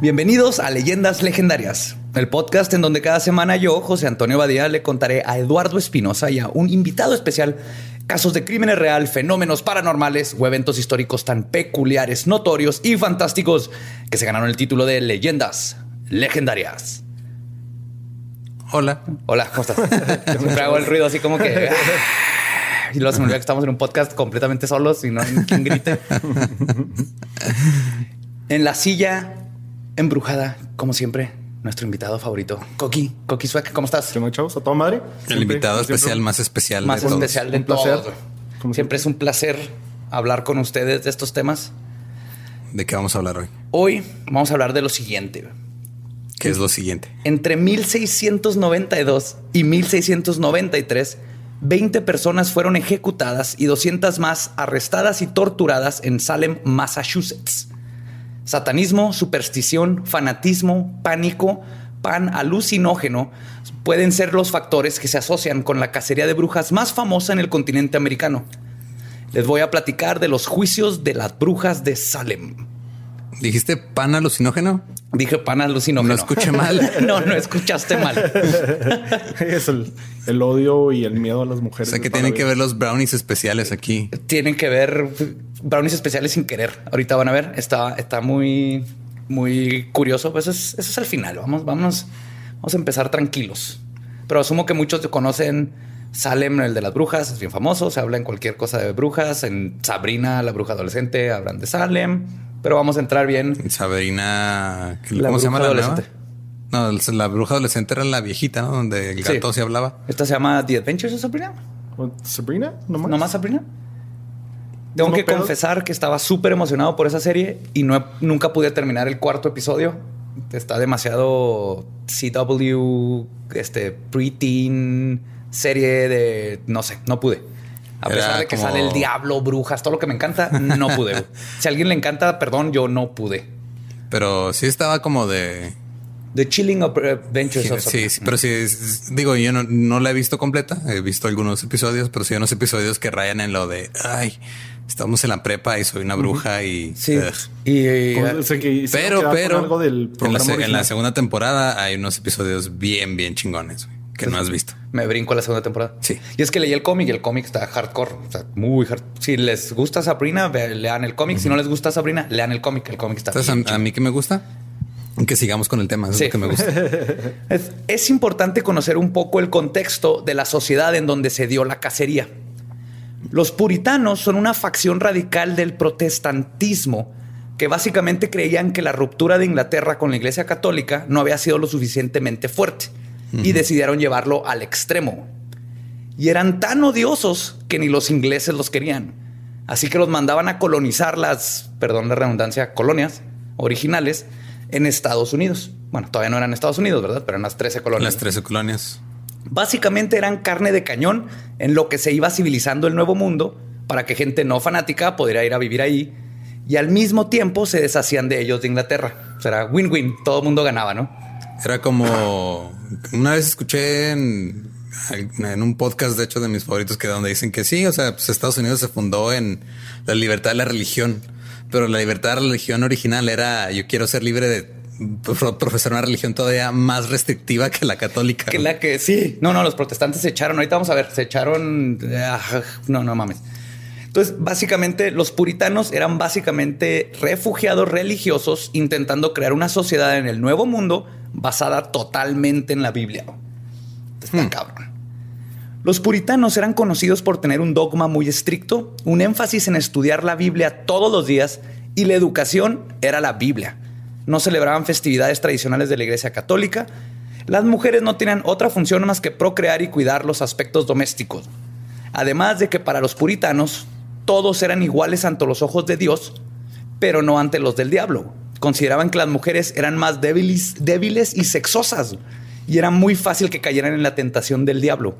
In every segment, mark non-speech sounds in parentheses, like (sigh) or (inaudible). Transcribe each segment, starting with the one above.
Bienvenidos a Leyendas Legendarias, el podcast en donde cada semana yo, José Antonio Badía, le contaré a Eduardo Espinosa y a un invitado especial casos de crímenes real, fenómenos paranormales o eventos históricos tan peculiares, notorios y fantásticos que se ganaron el título de Leyendas Legendarias. Hola. Hola, ¿cómo estás? (laughs) Siempre hago el ruido así como que... ah, Y luego se me olvida que estamos en un podcast completamente solos y no hay quien grite. En la silla embrujada, como siempre, nuestro invitado favorito, Coqui. Coqui Sueck, ¿cómo estás? ¿Qué chavos? ¿A toda madre? El Siempre- invitado siempre- especial más especial Más de todos. especial de Un placer. todos. Como Siempre es un placer hablar con ustedes de estos temas. ¿De qué vamos a hablar hoy? Hoy vamos a hablar de lo siguiente. ¿Qué es lo siguiente? Entre 1692 y 1693, 20 personas fueron ejecutadas y 200 más arrestadas y torturadas en Salem, Massachusetts. Satanismo, superstición, fanatismo, pánico, pan alucinógeno pueden ser los factores que se asocian con la cacería de brujas más famosa en el continente americano. Les voy a platicar de los juicios de las brujas de Salem. ¿Dijiste pan alucinógeno? Dije pan alucinógeno. No escuché mal. (laughs) no, no escuchaste mal. (laughs) es el, el odio y el miedo a las O mujeres. sea que tienen que ver los brownies especiales aquí. tienen que ver brownies especiales sin querer. Ahorita van a ver. Está, está muy, muy curioso. Pues eso es, eso es al final. Vamos, vamos, vamos a empezar tranquilos. Pero asumo que muchos conocen Salem, el de las brujas. Es bien famoso. Se habla en cualquier cosa de brujas. En Sabrina, la bruja adolescente, hablan de Salem. Pero vamos a entrar bien. Sabrina. La ¿Cómo se llama bruja la nueva? adolescente. No, la bruja adolescente era la viejita, ¿no? Donde el Sí. gato se hablaba. Esta se llama The Adventures of Sabrina. ¿O ¿Sabrina? ¿No más? ¿No más Sabrina? Tengo No que pedo. confesar que estaba súper emocionado por esa serie y no he- nunca pude terminar el cuarto episodio. Está demasiado CW, este preteen serie de no sé, no pude. A Era pesar de que como- sale el diablo, brujas, todo lo que me encanta, no pude. si a alguien le encanta, perdón, yo no pude. Pero sí estaba como de... The Chilling Adventures of Sí, Sabrina. sí, pero sí, digo, yo no, no la he visto completa. He visto algunos episodios, pero sí hay unos episodios que rayan en lo de, ay, estamos en la prepa y soy una bruja y... Sí. ugh. Y, y- o sea, que hicieron Pero, pero algo del en, la, en la segunda temporada hay unos episodios bien, bien chingones güey, que no has visto. Me brinco a la segunda temporada. Sí. Y es que leí el cómic y el cómic está hardcore. O sea, muy hard. Si les gusta Sabrina, lean el cómic. Si no les gusta Sabrina, lean el cómic. El cómic está Entonces, a, a mí que me gusta, que sigamos con el tema, es Sí. lo que me gusta. (laughs) Es, es importante conocer un poco el contexto de la sociedad en donde se dio la cacería. Los puritanos son una facción radical del protestantismo que básicamente creían que la ruptura de Inglaterra con la Iglesia Católica no había sido lo suficientemente fuerte y decidieron llevarlo al extremo. Y eran tan odiosos que ni los ingleses los querían. Así que los mandaban a colonizar las, perdón la redundancia, colonias originales en Estados Unidos. Bueno, todavía no eran Estados Unidos, ¿verdad? Pero eran las 13 colonias. Las 13 colonias. Básicamente eran carne de cañón en lo que se iba civilizando el nuevo mundo para que gente no fanática pudiera ir a vivir ahí y al mismo tiempo se deshacían de ellos de Inglaterra. O sea, era win-win, todo el mundo ganaba, ¿no? Era como una vez escuché en, en un podcast, de hecho, de mis favoritos, que donde dicen que sí, o sea, pues Estados Unidos se fundó en la libertad de la religión, pero la libertad de la religión original era yo quiero ser libre de pro- profesar una religión todavía más restrictiva que la católica. Que la que sí. No, no, los protestantes se echaron. Ahorita vamos a ver, se echaron. ah, No, no mames. Entonces, básicamente, los puritanos eran básicamente refugiados religiosos intentando crear una sociedad en el nuevo mundo basada totalmente en la Biblia. Está cabrón. Los puritanos eran conocidos por tener un dogma muy estricto, un énfasis en estudiar la Biblia todos los días y la educación era la Biblia. No celebraban festividades tradicionales de la Iglesia Católica. Las mujeres no tenían otra función más que procrear y cuidar los aspectos domésticos. Además de que para los puritanos todos eran iguales ante los ojos de Dios, pero no ante los del diablo. Consideraban que las mujeres eran más débiles, débiles y sexosas y era muy fácil que cayeran en la tentación del diablo,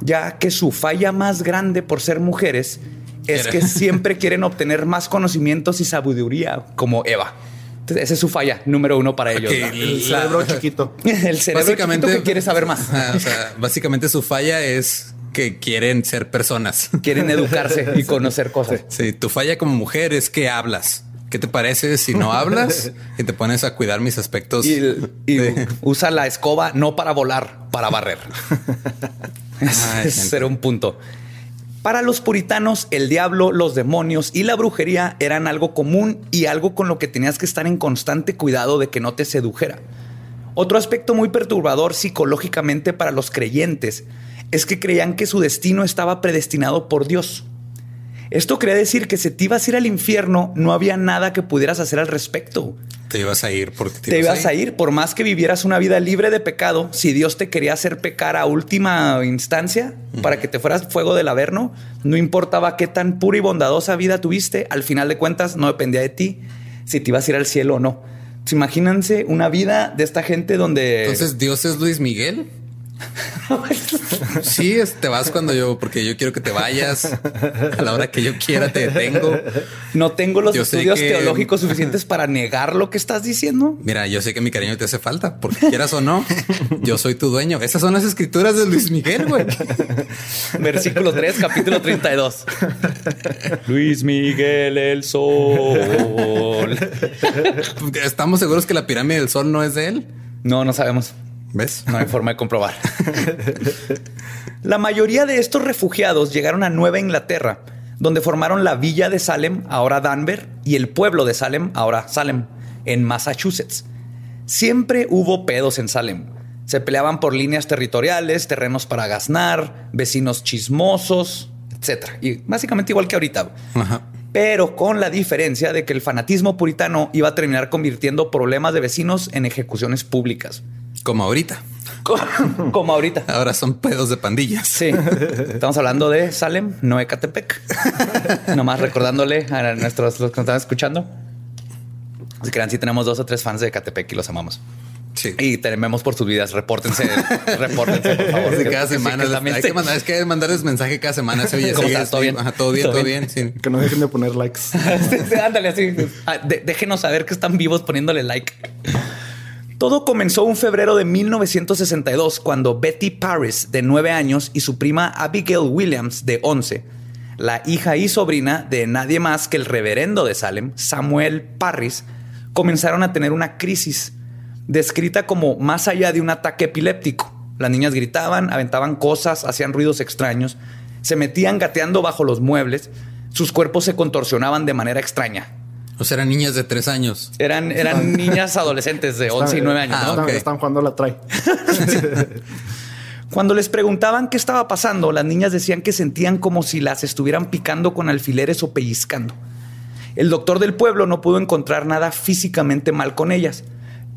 ya que su falla más grande por ser mujeres es que siempre quieren obtener más conocimientos y sabiduría, como Eva. Entonces, esa es su falla número uno para ellos. Ok, ¿no? El La- cerebro chiquito. (laughs) El cerebro chiquito que quiere saber más. O sea, básicamente su falla es que quieren ser personas. (laughs) Quieren educarse y conocer cosas. Sí, tu falla como mujer es que hablas. ¿Qué te parece si no hablas y te pones a cuidar mis aspectos? Y, y de- usa la escoba no para volar, para barrer. (laughs) Ay, era un punto. Para los puritanos, el diablo, los demonios y la brujería eran algo común y algo con lo que tenías que estar en constante cuidado de que no te sedujera. Otro aspecto muy perturbador psicológicamente para los creyentes es que creían que su destino estaba predestinado por Dios. Esto quería decir que si te ibas a ir al infierno, no había nada que pudieras hacer al respecto. te ibas a ir porque Te ibas a ir, por más que vivieras una vida libre de pecado, si Dios te quería hacer pecar a última instancia para que te fueras fuego del averno, no importaba qué tan pura y bondadosa vida tuviste, al final de cuentas no dependía de ti si te ibas a ir al cielo o no. Pues imagínense una vida de esta gente donde... Entonces, Dios es Luis Miguel. (laughs) Sí, es- te vas cuando yo, porque yo quiero que te vayas a la hora que yo quiera, te detengo. no tengo los Yo estudios que- teológicos (laughs) suficientes para negar lo que estás diciendo. Mira, yo sé que mi cariño te hace falta, porque quieras o no, yo soy tu dueño. Esas son las escrituras de Luis Miguel, güey. (laughs) Versículo 3, capítulo 32. Luis Miguel el Sol. Estamos seguros que la pirámide del sol no es de él. No, no sabemos. ¿Ves? No hay forma de comprobar. La mayoría de estos refugiados llegaron a Nueva Inglaterra, donde formaron la villa de Salem, ahora Danver, y el pueblo de Salem, ahora Salem, en Massachusetts. Siempre hubo pedos en Salem. Se peleaban por líneas territoriales, terrenos para gaznar, vecinos chismosos, etc. Y básicamente igual que ahorita. Ajá. Pero con la diferencia de que el fanatismo puritano iba a terminar convirtiendo problemas de vecinos en ejecuciones públicas. Como ahorita. (laughs) Como ahorita. Ahora son pedos de pandillas. Sí, estamos hablando de Salem, no Ecatepec. Nomás recordándole a nuestros los que nos están escuchando. Si crean, si tenemos dos o tres fans de Ecatepec y los amamos. Sí. Y tememos por sus vidas. Repórtense, (laughs) repórtense, por favor. Sí, cada Sí, semana. que hay, que mandar, es que mandarles mensaje cada semana. Se oye, ¿Cómo sigue, estás? ¿Todo bien? Ajá, todo bien, ¿Todo todo bien? bien. sí. Que no dejen de poner likes. (laughs) Sí, Ándale así. Ah, de- déjenos saber que están vivos poniéndole like. Todo comenzó un febrero de 1962 cuando Betty Paris, de 9 años, y su prima Abigail Williams, de 11, la hija y sobrina de nadie más que el reverendo de Salem, Samuel Parris, comenzaron a tener una crisis descrita como más allá de un ataque epiléptico. Las niñas gritaban, aventaban cosas, hacían ruidos extraños, se metían gateando bajo los muebles, sus cuerpos se contorsionaban de manera extraña. O sea, eran niñas de tres años. Eran, eran niñas adolescentes de (laughs) 11 y 9 años. Ah, ¿no? Están, ok. están jugando la trae. (laughs) Cuando les preguntaban qué estaba pasando, las niñas decían que sentían como si las estuvieran picando con alfileres o pellizcando. El doctor del pueblo no pudo encontrar nada físicamente mal con ellas,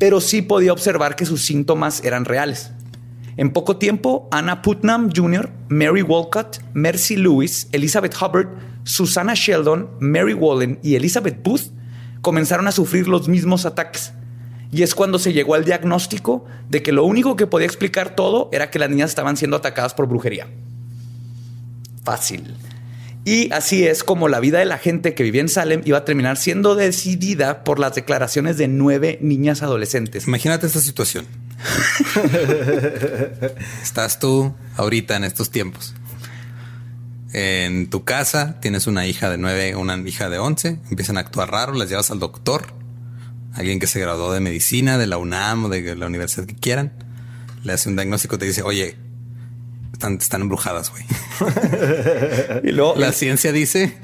pero sí podía observar que sus síntomas eran reales. En poco tiempo, Anna Putnam Jr., Mary Walcott, Mercy Lewis, Elizabeth Hubbard, Susana Sheldon, Mary Wallen y Elizabeth Booth comenzaron a sufrir los mismos ataques. Y es cuando se llegó al diagnóstico de que lo único que podía explicar todo era que las niñas estaban siendo atacadas por brujería. Fácil. Y así es como la vida de la gente que vivía en Salem iba a terminar siendo decidida por las declaraciones de nueve niñas adolescentes. Imagínate esta situación. (laughs) Estás tú ahorita en estos tiempos. En tu casa tienes una hija de nueve, una hija de once. Empiezan a actuar raro, las llevas al doctor. Alguien que se graduó de medicina, de la UNAM o de la universidad que quieran. Le hace un diagnóstico, te dice, oye, están, están embrujadas, güey. (laughs) Y luego La ciencia dice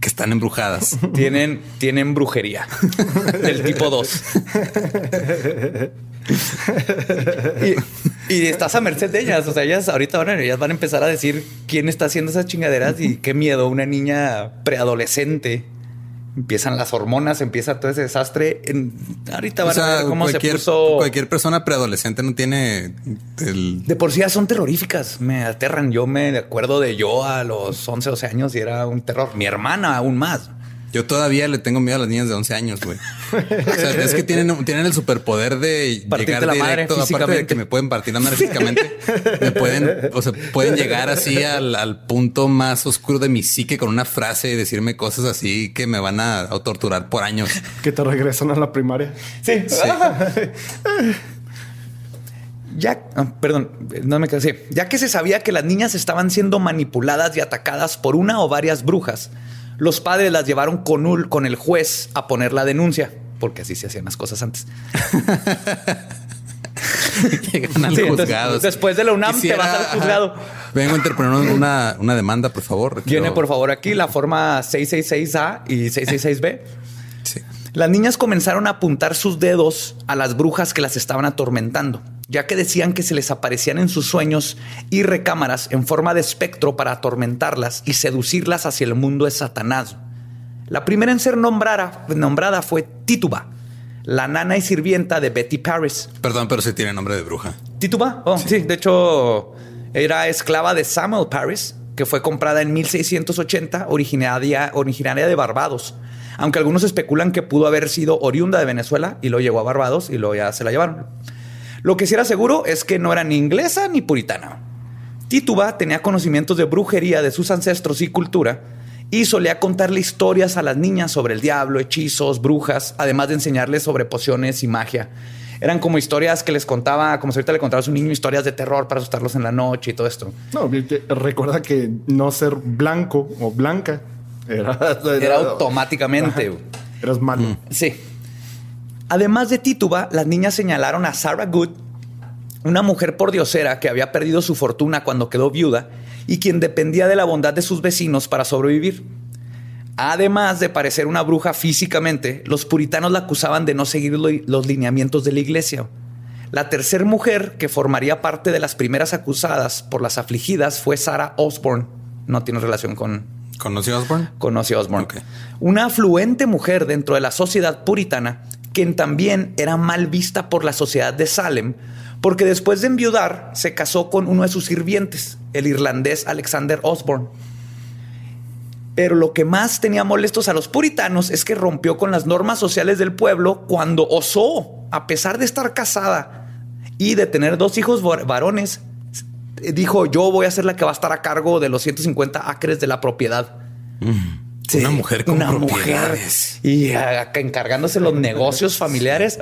que están embrujadas. tienen, tienen brujería del tipo 2. y, y estás a merced de ellas. O sea, ellas ahorita van, a- ellas van a empezar a decir quién está haciendo esas chingaderas y qué miedo. Una niña preadolescente. Empiezan las hormonas, empieza todo ese desastre. En- ahorita O van a ver cómo se puso. cualquier persona preadolescente no tiene el De por sí ya son terroríficas, me aterran. Yo me acuerdo de yo a los 11, 12 años y era un terror. Mi hermana aún más. Yo todavía le tengo miedo a las niñas de 11 años, güey. O sea, es que tienen, tienen el superpoder de Partirte llegar la madre directo, aparte de que me pueden partir la madre físicamente, me pueden, o sea, pueden llegar así al, al punto más oscuro de mi psique con una frase y decirme cosas así que me van a, a torturar por años. Que te regresan a la primaria. Sí. Ya, ah, perdón, no me quedé. Ya que se sabía que las niñas estaban siendo manipuladas y atacadas por una o varias brujas, los padres las llevaron con, con el juez a poner la denuncia, porque así se hacían las cosas antes. (laughs) Llegan al Sí, entonces, juzgado. después de la UNAM te vas al juzgado. Vengo a interponer una, una demanda, por favor. Viene Quiero- por favor aquí la forma 666A y 666B. Sí. Las niñas comenzaron a apuntar sus dedos a las brujas que las estaban atormentando, ya que decían que se les aparecían en sus sueños y recámaras en forma de espectro para atormentarlas y seducirlas hacia el mundo de Satanás. La primera en ser nombrada, nombrada fue Tituba, la nana y sirvienta de Betty Paris. Perdón, pero sí tiene nombre de bruja. Tituba, oh, sí. de hecho era esclava de Samuel Paris, que fue comprada en 1680, originaria, originaria de Barbados. Aunque algunos especulan que pudo haber sido oriunda de Venezuela y lo llegó a Barbados y luego ya se la llevaron. Lo que sí era seguro es que no era ni inglesa ni puritana. Tituba tenía conocimientos de brujería de sus ancestros y cultura y solía contarle historias a las niñas sobre el diablo, hechizos, brujas, además de enseñarles sobre pociones y magia. Eran como historias que les contaba, como si ahorita le contabas a un niño historias de terror para asustarlos en la noche y todo esto. No, recuerda que no ser blanco o blanca era, Era automáticamente. güey. Eras malo. Sí. Además de Tituba, las niñas señalaron a Sarah Good, una mujer pordiosera que había perdido su fortuna cuando quedó viuda y quien dependía de la bondad de sus vecinos para sobrevivir. Además de parecer una bruja físicamente, los puritanos la acusaban de no seguir lo- los lineamientos de la iglesia. La tercera mujer que formaría parte de las primeras acusadas por las afligidas fue Sarah Osborne. No tiene relación con, ¿Conoció Osborne? con Ozzy Osbourne. Ok. Una afluente mujer dentro de la sociedad puritana, quien también era mal vista por la sociedad de Salem, porque después de enviudar se casó con uno de sus sirvientes, el irlandés Alexander Osborne. Pero lo que más tenía molestos a los puritanos es que rompió con las normas sociales del pueblo cuando osó, a pesar de estar casada y de tener dos hijos var- varones, dijo yo voy a ser la que va a estar a cargo de los 150 acres de la propiedad. Sí, Una mujer con una mujer propiedades. y ah, encargándose los negocios familiares.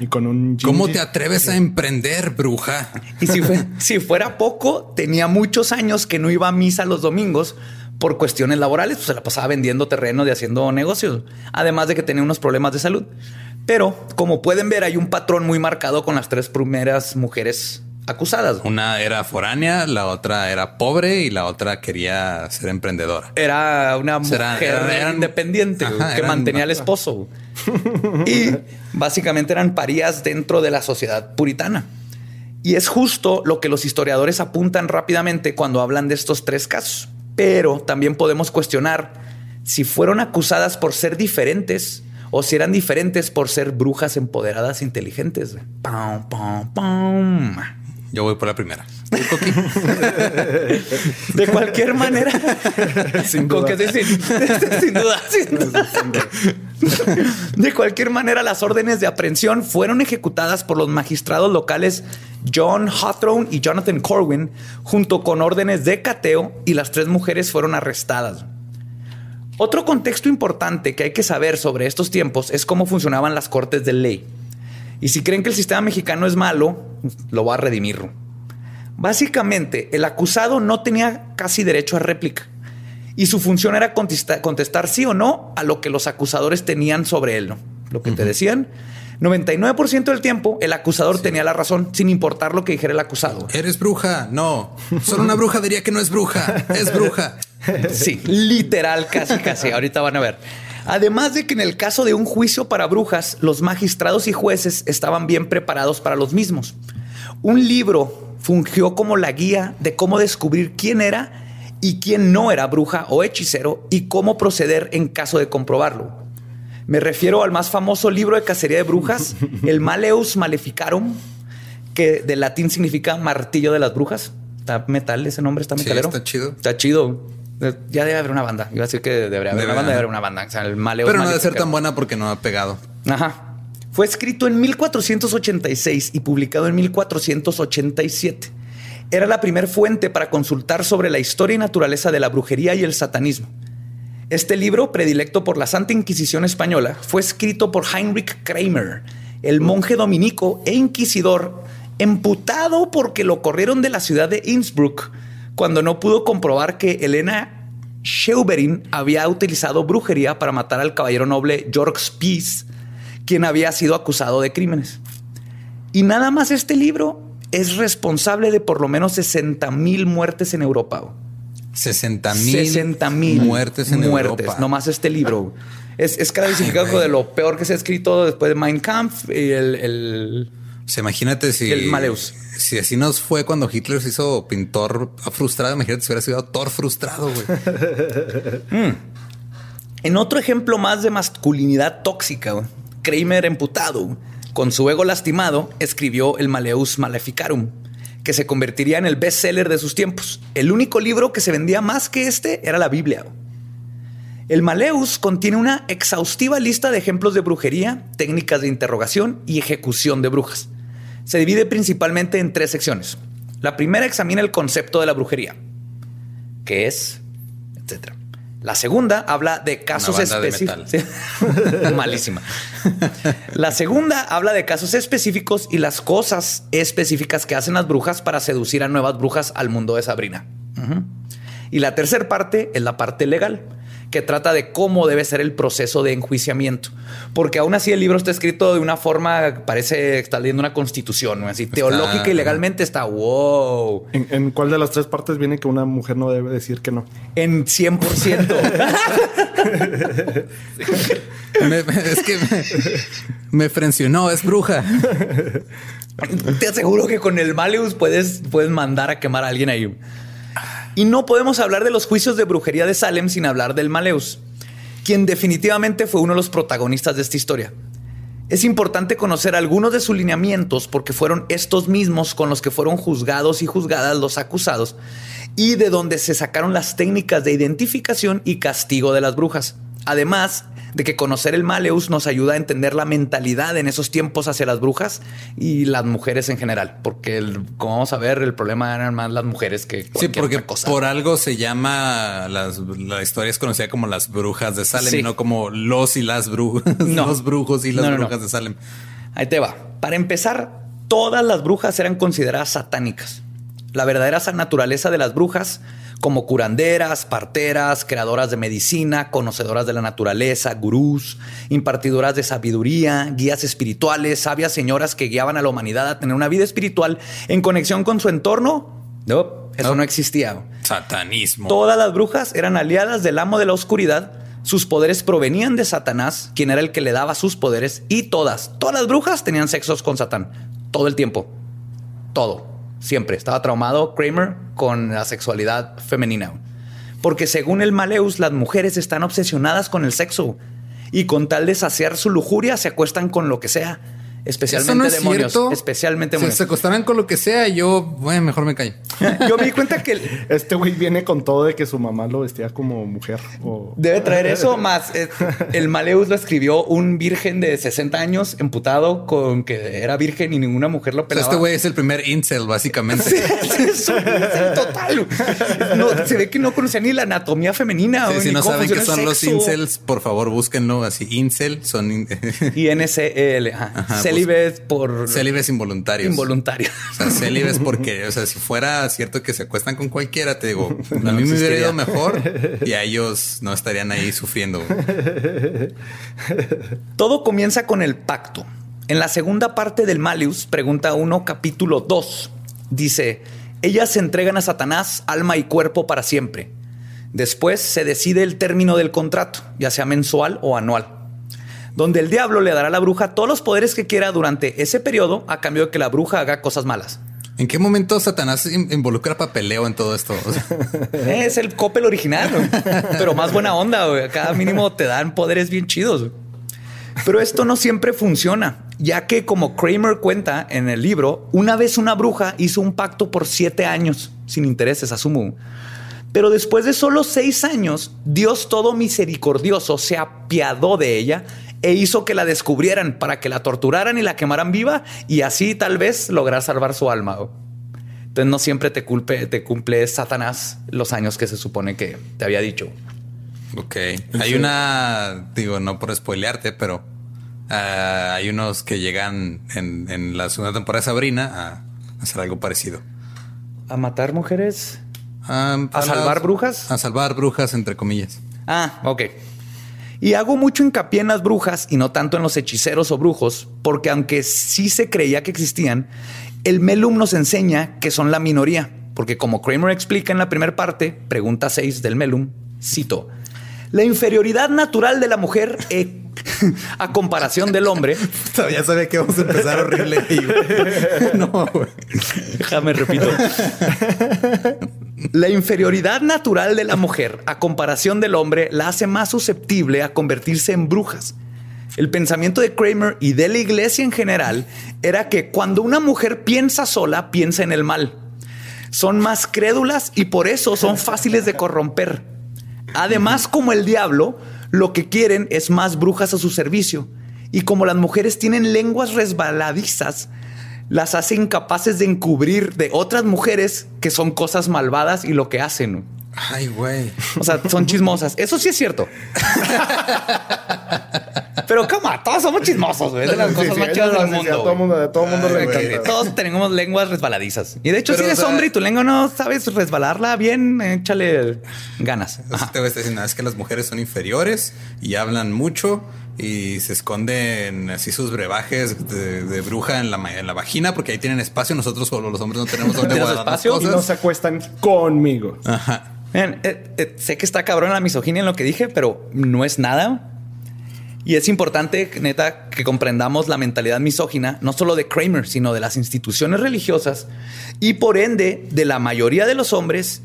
Y con un ¿Cómo te atreves a emprender, bruja? Y si, fue- si fuera poco, tenía muchos años que no iba a misa los domingos por cuestiones laborales, pues se la pasaba vendiendo terrenos y haciendo negocios, además de que tenía unos problemas de salud. Pero como pueden ver, hay un patrón muy marcado con las tres primeras mujeres acusadas. Una era foránea, la otra era pobre y la otra quería ser emprendedora. Era una mujer eran- independiente Ajá, que eran- mantenía al esposo. y básicamente eran parías dentro de la sociedad puritana. Y es justo lo que los historiadores apuntan rápidamente cuando hablan de estos tres casos. Pero también podemos cuestionar si fueron acusadas por ser diferentes o si eran diferentes por ser brujas empoderadas inteligentes. Pam, pam, pam. Yo voy por la primera. (laughs) De cualquier manera. Sin Con duda. que sí, sin, (laughs) sin duda. sin duda. De cualquier manera, las órdenes de aprehensión fueron ejecutadas por los magistrados locales John Hawthorne y Jonathan Corwin, junto con órdenes de cateo, y las tres mujeres fueron arrestadas. Otro contexto importante que hay que saber sobre estos tiempos es cómo funcionaban las cortes de ley. Y si creen que el sistema mexicano es malo, lo va a redimir. Básicamente, el acusado no tenía casi derecho a réplica y su función era contesta- contestar sí o no a lo que los acusadores tenían sobre él. ¿no? Lo que te decían, 99% del tiempo el acusador tenía la razón, sin importar lo que dijera el acusado. ¿Eres bruja? No. Solo una bruja diría que no es bruja. Es bruja. Sí, literal, casi, casi. Ahorita van a ver. Además de que en el caso de un juicio para brujas, los magistrados y jueces estaban bien preparados para los mismos. Un libro fungió como la guía de cómo descubrir quién era y quién no era bruja o hechicero y cómo proceder en caso de comprobarlo. Me refiero al más famoso libro de cacería de brujas, (laughs) el Maleus Maleficarum, que de latín significa martillo de las brujas. Está metal, ese nombre está Sí, metalero. está chido. Está chido. Ya debe haber una banda. Iba a decir que debería haber Debe una banda, debe haber. una banda. O sea, el Maleus Pero no debe ser tan buena porque no ha pegado. Ajá. Fue escrito en 1486 y publicado en 1487. Era la primer fuente para consultar sobre la historia y naturaleza de la brujería y el satanismo. Este libro, predilecto por la Santa Inquisición española, fue escrito por Heinrich Kramer, el monje dominico e inquisidor, emputado porque lo corrieron de la ciudad de Innsbruck cuando no pudo comprobar que Elena Scheuberin había utilizado brujería para matar al caballero noble Georg Spies, quien había sido acusado de crímenes. Y nada más este libro es responsable de por lo menos 60 mil muertes en Europa. 60 mil 60 mil muertes en muertes, Europa. Nomás este libro. Es, es clasificado de lo peor que se ha escrito después de Mein Kampf y el, el- O sea, imagínate si. El Maleus. Si así nos fue cuando Hitler se hizo pintor frustrado, imagínate si hubiera sido Thor frustrado, güey. (laughs) En otro ejemplo más de masculinidad tóxica, güey, Kramer emputado, con su ego lastimado, escribió el Maleus Maleficarum, que se convertiría en el bestseller de sus tiempos. El único libro que se vendía más que este era la Biblia. güey. El Maleus contiene una exhaustiva lista de ejemplos de brujería, técnicas de interrogación y ejecución de brujas. Se divide principalmente en tres secciones. La primera examina el concepto de la brujería, que es, etcétera. La segunda habla de casos específicos. Sí. (laughs) Malísima. La segunda habla de casos específicos y las cosas específicas que hacen las brujas para seducir a nuevas brujas al mundo de Sabrina. Y la tercera parte es la parte legal, que trata de cómo debe ser el proceso de enjuiciamiento. Porque aún así el libro está escrito de una forma que parece que está leyendo una constitución, ¿no? así teológica y legalmente está wow. ¿En, en cuál de las tres partes viene que una mujer no debe decir que no? En 100%. (laughs) Me- me- es que me, me frencionó, es bruja. Te aseguro que con el Maleus puedes, puedes mandar a quemar a alguien ahí. Y no podemos hablar de los juicios de brujería de Salem sin hablar del Maleus, quien definitivamente fue uno de los protagonistas de esta historia. Es importante conocer algunos de sus lineamientos porque fueron estos mismos con los que fueron juzgados y juzgadas los acusados y de donde se sacaron las técnicas de identificación y castigo de las brujas. Además de que conocer el Maleus nos ayuda a entender la mentalidad en esos tiempos hacia las brujas y las mujeres en general, porque el- como vamos a ver, el problema eran más las mujeres que Sí, porque otra cosa. por algo se llama las, la historia es conocida como las brujas de Salem, Sí. no como los y las brujas, (laughs) No. los brujos y las No, no, no. brujas de Salem. Ahí te va. Para empezar, todas las brujas eran consideradas satánicas. La verdadera naturaleza de las brujas, como curanderas, parteras, creadoras de medicina, conocedoras de la naturaleza, gurús, impartidoras de sabiduría, guías espirituales, sabias señoras que guiaban a la humanidad a tener una vida espiritual en conexión con su entorno. No, eso No. no existía. Satanismo. Todas las brujas eran aliadas del amo de la oscuridad. Sus poderes provenían de Satanás, quien era el que le daba sus poderes. Y todas, todas las brujas tenían sexos con Satán. Todo el tiempo. Todo. Siempre. Estaba traumado Kramer con la sexualidad femenina. Porque según el Maleus, las mujeres están obsesionadas con el sexo. Y con tal de saciar su lujuria, se acuestan con lo que sea. Especialmente Eso no es demonios. cierto. Especialmente Si demonios. se acostaran con lo que sea, yo, bueno, mejor me callo. (laughs) Yo me di cuenta que el- (laughs) Este güey viene con todo de que su mamá lo vestía como mujer. O... Debe traer (laughs) eso más. eh, El Maleus lo escribió un virgen de 60 años emputado con que era virgen y ninguna mujer lo O sea, pelaba. este güey es el primer incel, básicamente. es un incel total. No, se ve que no conocía ni la anatomía femenina. Sí, o si ni no cómo saben qué son los incels, por favor, búsquenlo así. Incel son in- NCL. ajá. Ajá, Célibes por célibes involuntarios. involuntario. O sea, célibes (laughs) porque, o sea, si fuera cierto que se acuestan con cualquiera, te digo, (laughs) a mí me hubiera ido mejor (laughs) y a ellos no estarían ahí sufriendo. Todo comienza con el pacto. En la segunda parte del Malius, pregunta 1, capítulo 2, dice, ellas se entregan a Satanás alma y cuerpo para siempre. Después se decide el término del contrato, ya sea mensual o anual, donde el diablo le dará a la bruja todos los poderes que quiera durante ese periodo a cambio de que la bruja haga cosas malas. ¿En qué momento Satanás in- involucra papeleo en todo esto? O sea, (laughs) Es el Coppel original, pero más buena onda. güey. Cada mínimo te dan poderes bien chidos. güey. Pero esto no siempre funciona, ya que como Kramer cuenta en el libro, una vez una bruja hizo un pacto por siete años, sin intereses, asumo. Pero después de solo seis años, Dios todo misericordioso se apiadó de ella e hizo que la descubrieran para que la torturaran y la quemaran viva y así tal vez lograr salvar su alma. Entonces no siempre te, culpe, te cumple Satanás los años que se supone que te había dicho. Ok. Hay una, digo, no por spoilearte, pero ah, hay unos que llegan en, en la segunda temporada de Sabrina a hacer algo parecido. ¿A matar mujeres? Ah, ¿A salvar brujas? A salvar brujas, entre comillas. Ah, ok. Y hago mucho hincapié en las brujas y no tanto en los hechiceros o brujos, porque aunque sí se creía que existían, el Melum nos enseña que son la minoría, porque como Kramer explica en la primera parte, pregunta 6 del Melum, cito, la inferioridad natural de la mujer eh, (laughs) a comparación del hombre. (laughs) Todavía sabía que vamos a empezar horrible. (laughs) no, güey. Déjame repito. La inferioridad natural de la mujer a comparación del hombre la hace más susceptible a convertirse en brujas. El pensamiento de Kramer y de la iglesia en general era que cuando una mujer piensa sola, piensa en el mal. Son más crédulas y por eso son fáciles de corromper. Además, como el diablo, lo que quieren es más brujas a su servicio. Y como las mujeres tienen lenguas resbaladizas, las hace incapaces de encubrir de otras mujeres que son cosas malvadas y lo que hacen. Ay, güey. O sea, son chismosas. Eso sí es cierto. Pero cómo, todos somos chismosos, güey. Es de las Sí, cosas sí, más chidas del mundo. todo mundo- de todo mundo le encanta. Todos tenemos lenguas resbaladizas. Y de hecho, Pero, si eres o sea- hombre y tu lengua no sabes resbalarla bien, échale ganas. Te voy a diciendo, es que las mujeres son inferiores y hablan mucho y se esconden así sus brebajes de, de bruja en la, en la vagina porque ahí tienen espacio. Nosotros solo los hombres no tenemos donde (laughs) ¿Tenemos guardar las espacio? Y no se acuestan conmigo. Ajá. Miren, eh, eh, sé que está cabrón la misoginia en lo que dije, pero no es nada. Y es importante, neta, que comprendamos la mentalidad misógina, no solo de Kramer, sino de las instituciones religiosas y por ende de la mayoría de los hombres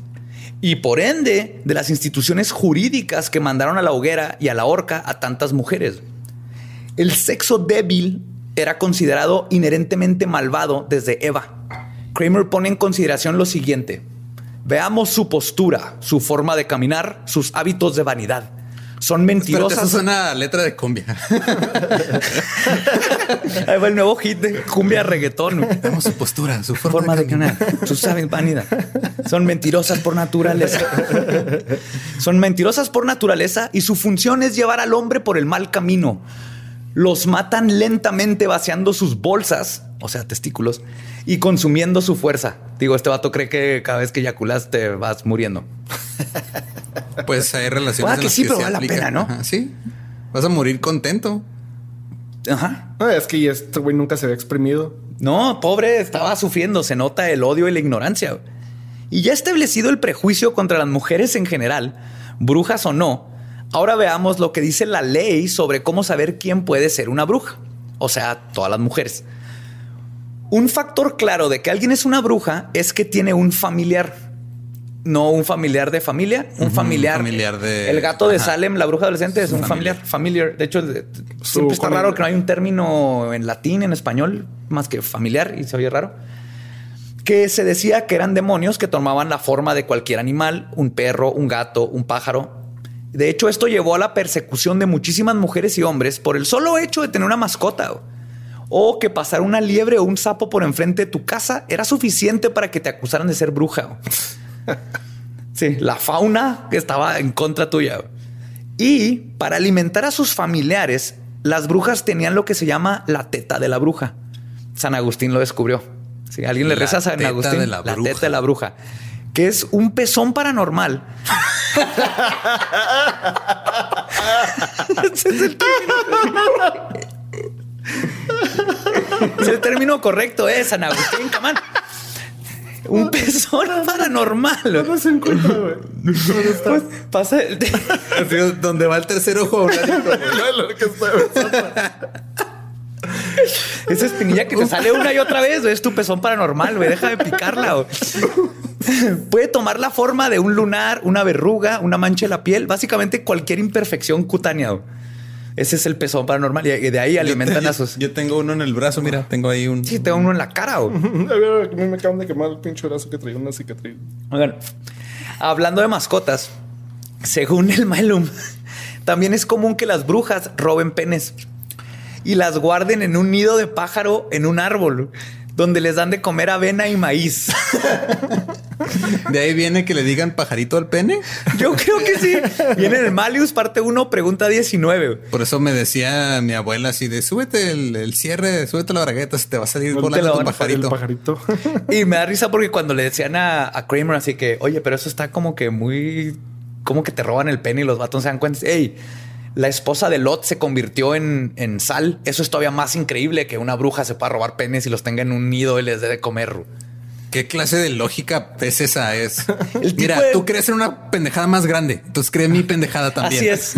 y por ende de las instituciones jurídicas que mandaron a la hoguera y a la horca a tantas mujeres. El sexo débil era considerado inherentemente malvado desde Eva. Kramer pone en consideración lo siguiente. Veamos su postura, su forma de caminar, sus hábitos de vanidad. Son mentirosas. eso suena a letra de cumbia. (laughs) Ahí va el nuevo hit de cumbia reggaetón. Veamos su postura, su forma, Forma de caminar. Tú sabes, vanidad. Son mentirosas por naturaleza. Son mentirosas por naturaleza y su función es llevar al hombre por el mal camino. Los matan lentamente vaciando sus bolsas, o sea, testículos, y consumiendo su fuerza. Digo, este vato cree que cada vez que eyaculas te vas muriendo. Pues hay relaciones en que sí, que pero se vale la pena, ¿no? Ajá, sí. Vas a morir contento. Ajá. No, es que este güey nunca se había exprimido. No, pobre, estaba sufriendo. Se nota el odio y la ignorancia. Y ya establecido el prejuicio contra las mujeres en general, brujas o no, ahora veamos lo que dice la ley sobre cómo saber quién puede ser una bruja. O sea, todas las mujeres. Un factor claro de que alguien es una bruja es que tiene un familiar. No un familiar de familia, un familiar. familiar de- El gato de Ajá. Salem, la bruja adolescente, es Un un familiar. Familiar. De hecho, Su siempre está raro que no hay un término en latín, en español, más que familiar, y se oye raro. Que se decía que eran demonios que tomaban la forma de cualquier animal, un perro, un gato, un pájaro. De hecho, esto llevó a la persecución de muchísimas mujeres y hombres por el solo hecho de tener una mascota. O que pasar una liebre o un sapo por enfrente de tu casa era suficiente para que te acusaran de ser bruja. (laughs) Sí, la fauna que estaba en contra tuya. Y para alimentar a sus familiares, las brujas tenían lo que se llama la teta de la bruja. San Agustín lo descubrió. Si alguien le La reza a San Agustín, de la teta de la bruja, que es un pezón paranormal. (laughs) (laughs) Ese es el término. Es el término correcto, es San Agustín, camán. Un pezón paranormal. No se encuentra, güey. ¿Dónde está? Pues pasa el- Así, donde va el tercer ojo. (laughs) Esa espinilla que te sale una y otra vez, güey, es tu pezón paranormal, güey. Deja de picarla. güey. Puede tomar la forma de un lunar, una verruga, una mancha en la piel, básicamente cualquier imperfección cutánea. güey. Ese es el pezón paranormal y de ahí alimentan a sus. Yo tengo uno en el brazo, mira, tengo ahí un. Sí, tengo uno en la cara. güey. (laughs) A ver, a mí me acaban de quemar el pinche brazo que traía una cicatriz. Oigan, Hablando de mascotas, según el Malum, (laughs) también es común que las brujas roben penes y las guarden en un nido de pájaro en un árbol donde les dan de comer avena y maíz. (laughs) (laughs) De ahí viene que le digan pajarito al pene. Yo creo que sí. Viene en el Malius, parte 1, pregunta 19. Por eso me decía mi abuela así de súbete el, el cierre, súbete la bragueta, se te va a salir volando la tu pajarito. El pajarito. (laughs) Y me da risa porque cuando le decían a, a Kramer así que, oye, pero eso está como que muy, como que te roban el pene y los vatos se dan cuenta. Hey, la esposa de Lot se convirtió en, en sal. Eso es todavía más increíble que una bruja se pueda robar penes y los tenga en un nido y les dé de comer. ¿Qué clase de lógica es esa? Es (laughs) mira, de- tú crees en una pendejada más grande, entonces cree mi pendejada también. Así es.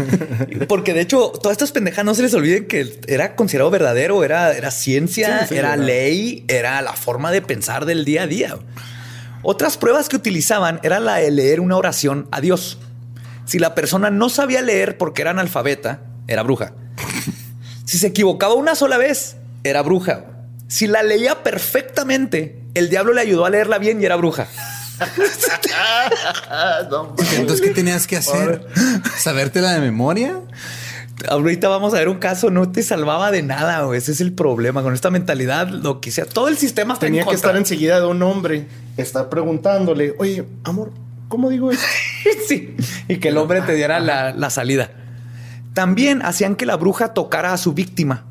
Porque de hecho, todas estas pendejas no se les olviden que era considerado verdadero, era, era ciencia, Sí, sí, era era. ley, era la forma de pensar del día a día. Otras pruebas que utilizaban era la de leer una oración a Dios. Si la persona no sabía leer porque era analfabeta, era bruja. Si se equivocaba una sola vez, era bruja. Si la leía perfectamente, el diablo le ayudó a leerla bien y era bruja. (laughs) Entonces, ¿qué tenías que hacer? ¿Sabértela de memoria? Ahorita vamos a ver un caso, no te salvaba de nada, güey. Ese es el problema con esta mentalidad, lo que sea. Todo el sistema está Tenía en que estar enseguida de un hombre, estar preguntándole, oye, amor, ¿cómo digo esto? (laughs) sí, y que el hombre te diera la, la salida. También hacían que la bruja tocara a su víctima.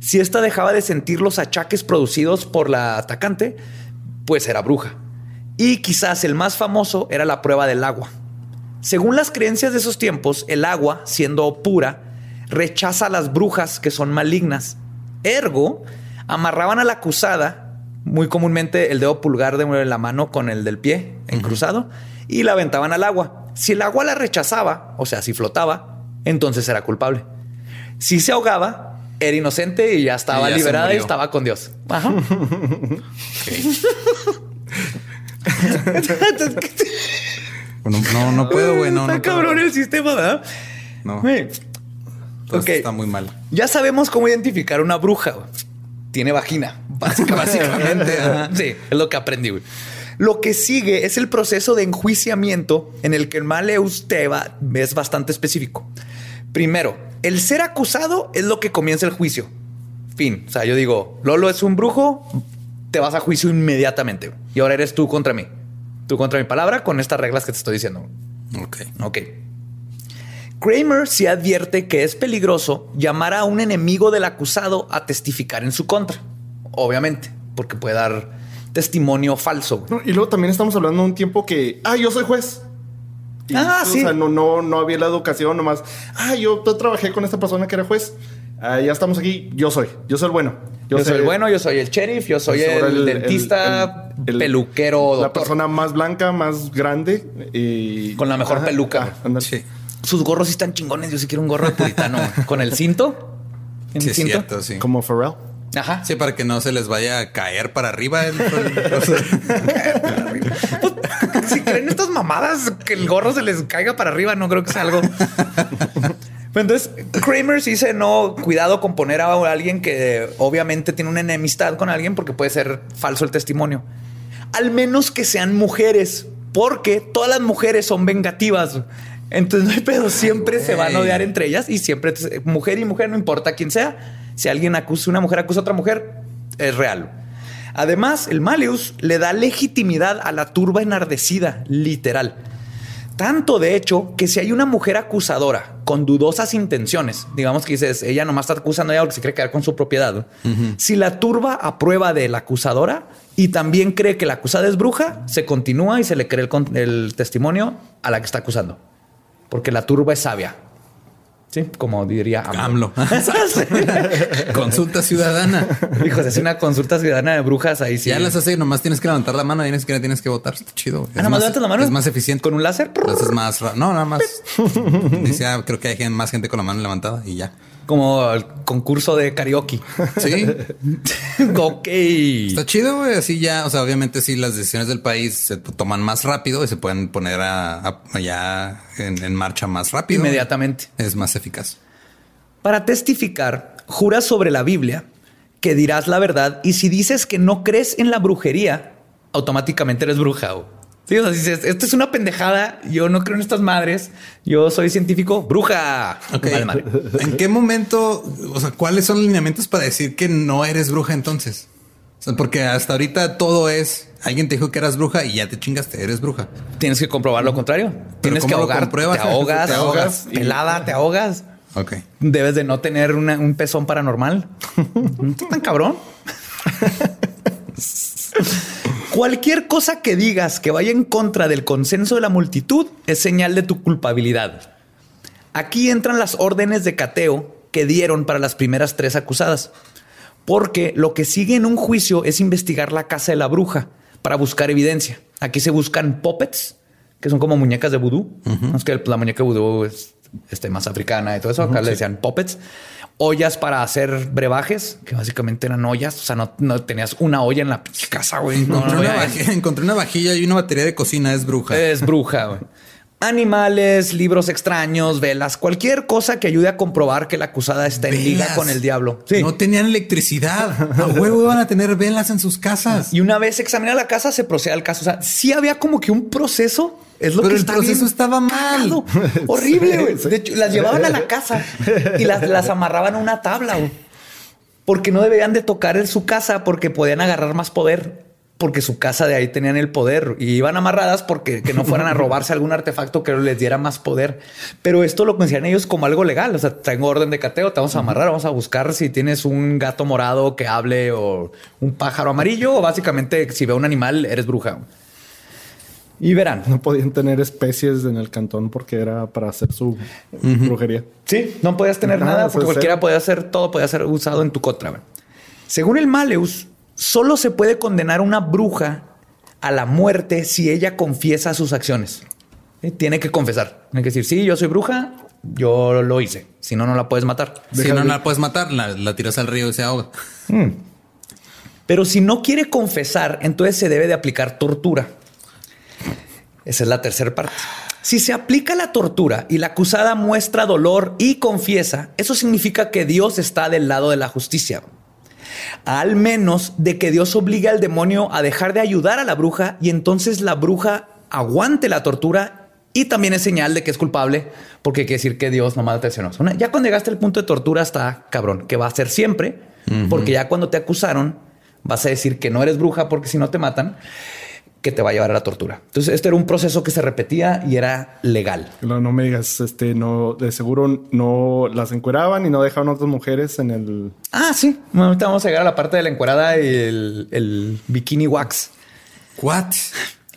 Si ésta dejaba de sentir los achaques producidos por la atacante, pues era bruja. Y quizás el más famoso era la prueba del agua. Según las creencias de esos tiempos, el agua, siendo pura, rechaza a las brujas que son malignas. Ergo, amarraban a la acusada, muy comúnmente el dedo pulgar de la mano con el del pie en cruzado, y la aventaban al agua. Si el agua la rechazaba, o sea, si flotaba, entonces era culpable. Si se ahogaba, era inocente y ya estaba Y ya se liberada y estaba con Dios. Ajá. (laughs) No, no puedo, güey. No, Está no puedo. cabrón el sistema, ¿verdad? No. Güey. Está muy mal. Ya sabemos cómo identificar una bruja. güey. Tiene vagina. (laughs) Básicamente. Sí, es lo que aprendí. güey. Lo que sigue es el proceso de enjuiciamiento en el que el Maleus Teba es bastante específico. Primero, el ser acusado es lo que comienza el juicio. Fin. O sea, yo digo, Lolo es un brujo, te vas a juicio inmediatamente. Y ahora eres tú contra mí. Tú contra mi palabra con estas reglas que te estoy diciendo. Ok. Ok. Kramer sí advierte que es peligroso llamar a un enemigo del acusado a testificar en su contra. Obviamente, porque puede dar testimonio falso. No, y luego también estamos hablando de un tiempo que, ah, yo soy juez. Y, Ah, sí. O sea, no, no, no había la educación nomás. Ah, yo, yo trabajé con esta persona que era juez. Ah, ya estamos aquí. Yo soy. Yo soy el bueno. Yo, soy el bueno, yo soy el sheriff, yo soy Pues el, el- dentista, el- el- peluquero, La persona más blanca, más grande. Y... Con la mejor peluca. ah. Sí. Sus gorros sí están chingones. Yo sí quiero un gorro de puritano con el cinto. ¿En Sí, el es cinto? cierto, sí. Como Pharrell. Ajá. Sí, para que no se les vaya a caer para arriba. el- (laughs) sea, si creen estas mamadas que el gorro se les caiga para arriba, no creo que sea algo. Pues entonces, Kramer sí dice no, cuidado con poner a alguien que obviamente tiene una enemistad con alguien porque puede ser falso el testimonio. Al menos que sean mujeres, porque todas las mujeres son vengativas. Entonces no hay pedo, siempre se van a odiar entre ellas y siempre mujer y mujer, no importa quién sea. Si alguien acusa, una mujer acusa a otra mujer, es real. Además, el Malius le da legitimidad a la turba enardecida, literal. Tanto de hecho que si hay una mujer acusadora con dudosas intenciones, digamos que dices, ella nomás está acusando a ella porque se quiere quedar con su propiedad. Si la turba aprueba de la acusadora y también cree que la acusada es bruja, se continúa y se le cree el testimonio a la que está acusando. Porque la turba es sabia. Sí, como diría AMLO. AMLO. (laughs) Consulta ciudadana. Hijos, es una consulta ciudadana de brujas ahí sí. Ya las hace, nomás tienes que levantar la mano y ni siquiera tienes que votar. Está chido. Ah, Es nada más la mano. Es más eficiente. Con un láser. Lo haces más No, nada más. (laughs) Dice, ah, creo que hay más gente con la mano levantada y ya. Como el concurso de karaoke. Sí. (laughs) ok. Está chido, güey. Así ya, o sea, obviamente sí, las decisiones del país se toman más rápido y se pueden poner a, a- ya en, en marcha más rápido. Inmediatamente. Es más eficaz. Para testificar, juras sobre la Biblia que dirás la verdad y si dices que no crees en la brujería, automáticamente eres bruja. Sí, o sea, dices, esto es una pendejada. Yo no creo en estas madres. Yo soy científico. Bruja. Ok. Vale, madre. ¿En qué momento, o sea, cuáles son los lineamientos para decir que no eres bruja entonces? O sea, porque hasta ahorita todo es alguien te dijo que eras bruja y ya te chingaste, eres bruja. Tienes que comprobar lo contrario. Tienes que ¿cómo lo ahogar. Te ahogas, Te ahogas y- pelada, te ahogas. Ok. Debes de no tener una- un pezón paranormal. ¿No (laughs) estás tan cabrón? (laughs) Cualquier cosa que digas que vaya en contra del consenso de la multitud es señal de tu culpabilidad. Aquí entran las órdenes de cateo que dieron para las primeras tres acusadas. Porque lo que sigue en un juicio es investigar la casa de la bruja para buscar evidencia. Aquí se buscan puppets, que son como muñecas de vudú. Es que la muñeca de vudú es este, más africana y todo eso. Acá le decían puppets. Ollas para hacer brebajes, que básicamente eran ollas. O sea, no, no tenías una olla en la pinche casa, güey. No, Encontré, no, una vajilla, (laughs) encontré una vajilla y una batería de cocina, es bruja. es bruja, güey. Animales, libros extraños, velas, cualquier cosa que ayude a comprobar que la acusada está en liga con el diablo. No tenían electricidad. A huevo iban a tener velas en sus casas. Y una vez examinada la casa, se procede al caso. O sea, sí había como que un proceso. Es lo Pero que el está proceso bien estaba mal. cagado. (laughs) Horrible, güey. De hecho, las llevaban a la casa y las, las (laughs) amarraban a una tabla, güey. Porque no debían de tocar en su casa porque podían agarrar más poder. Porque su casa de ahí tenían el poder y iban amarradas porque que no fueran a (laughs) robarse algún artefacto que les diera más poder. Pero esto lo consideran ellos como algo legal. O sea, tengo orden de cateo, te vamos a amarrar, vamos a buscar si tienes un gato morado que hable o un pájaro amarillo o básicamente si ve un animal eres bruja. Y verán, No podían tener especies en el cantón porque era para hacer su brujería. Sí, no podías tener Nada, nada sea, porque cualquiera podía hacer todo, podía ser usado en tu contra. Según el Maleus, solo se puede condenar a una bruja a la muerte si ella confiesa sus acciones. ¿Sí? Tiene que confesar. Tiene que decir, sí, yo soy bruja, yo lo hice. Si no, no la puedes matar. Si no, no la puedes matar, la, la tiras al río y se ahoga. Pero si no quiere confesar, entonces se debe de aplicar tortura. Esa es la tercera parte. Si se aplica la tortura y la acusada muestra dolor y confiesa, eso significa que Dios está del lado de la justicia. Al menos de que Dios obligue al demonio a dejar de ayudar a la bruja y entonces la bruja aguante la tortura y también es señal de que es culpable porque quiere decir que Dios nomás te. Una- Ya cuando llegaste al punto de tortura está cabrón, que va a ser siempre, porque ya cuando te acusaron vas a decir que no eres bruja porque si no te matan, que te va a llevar a la tortura. Entonces este era un proceso que se repetía y era legal. No, no me digas, este, no, de seguro no las encueraban y no dejaban a otras mujeres en el. Ah, sí. Bueno, ahorita vamos a llegar a la parte de la encuerada y el, el bikini wax. What?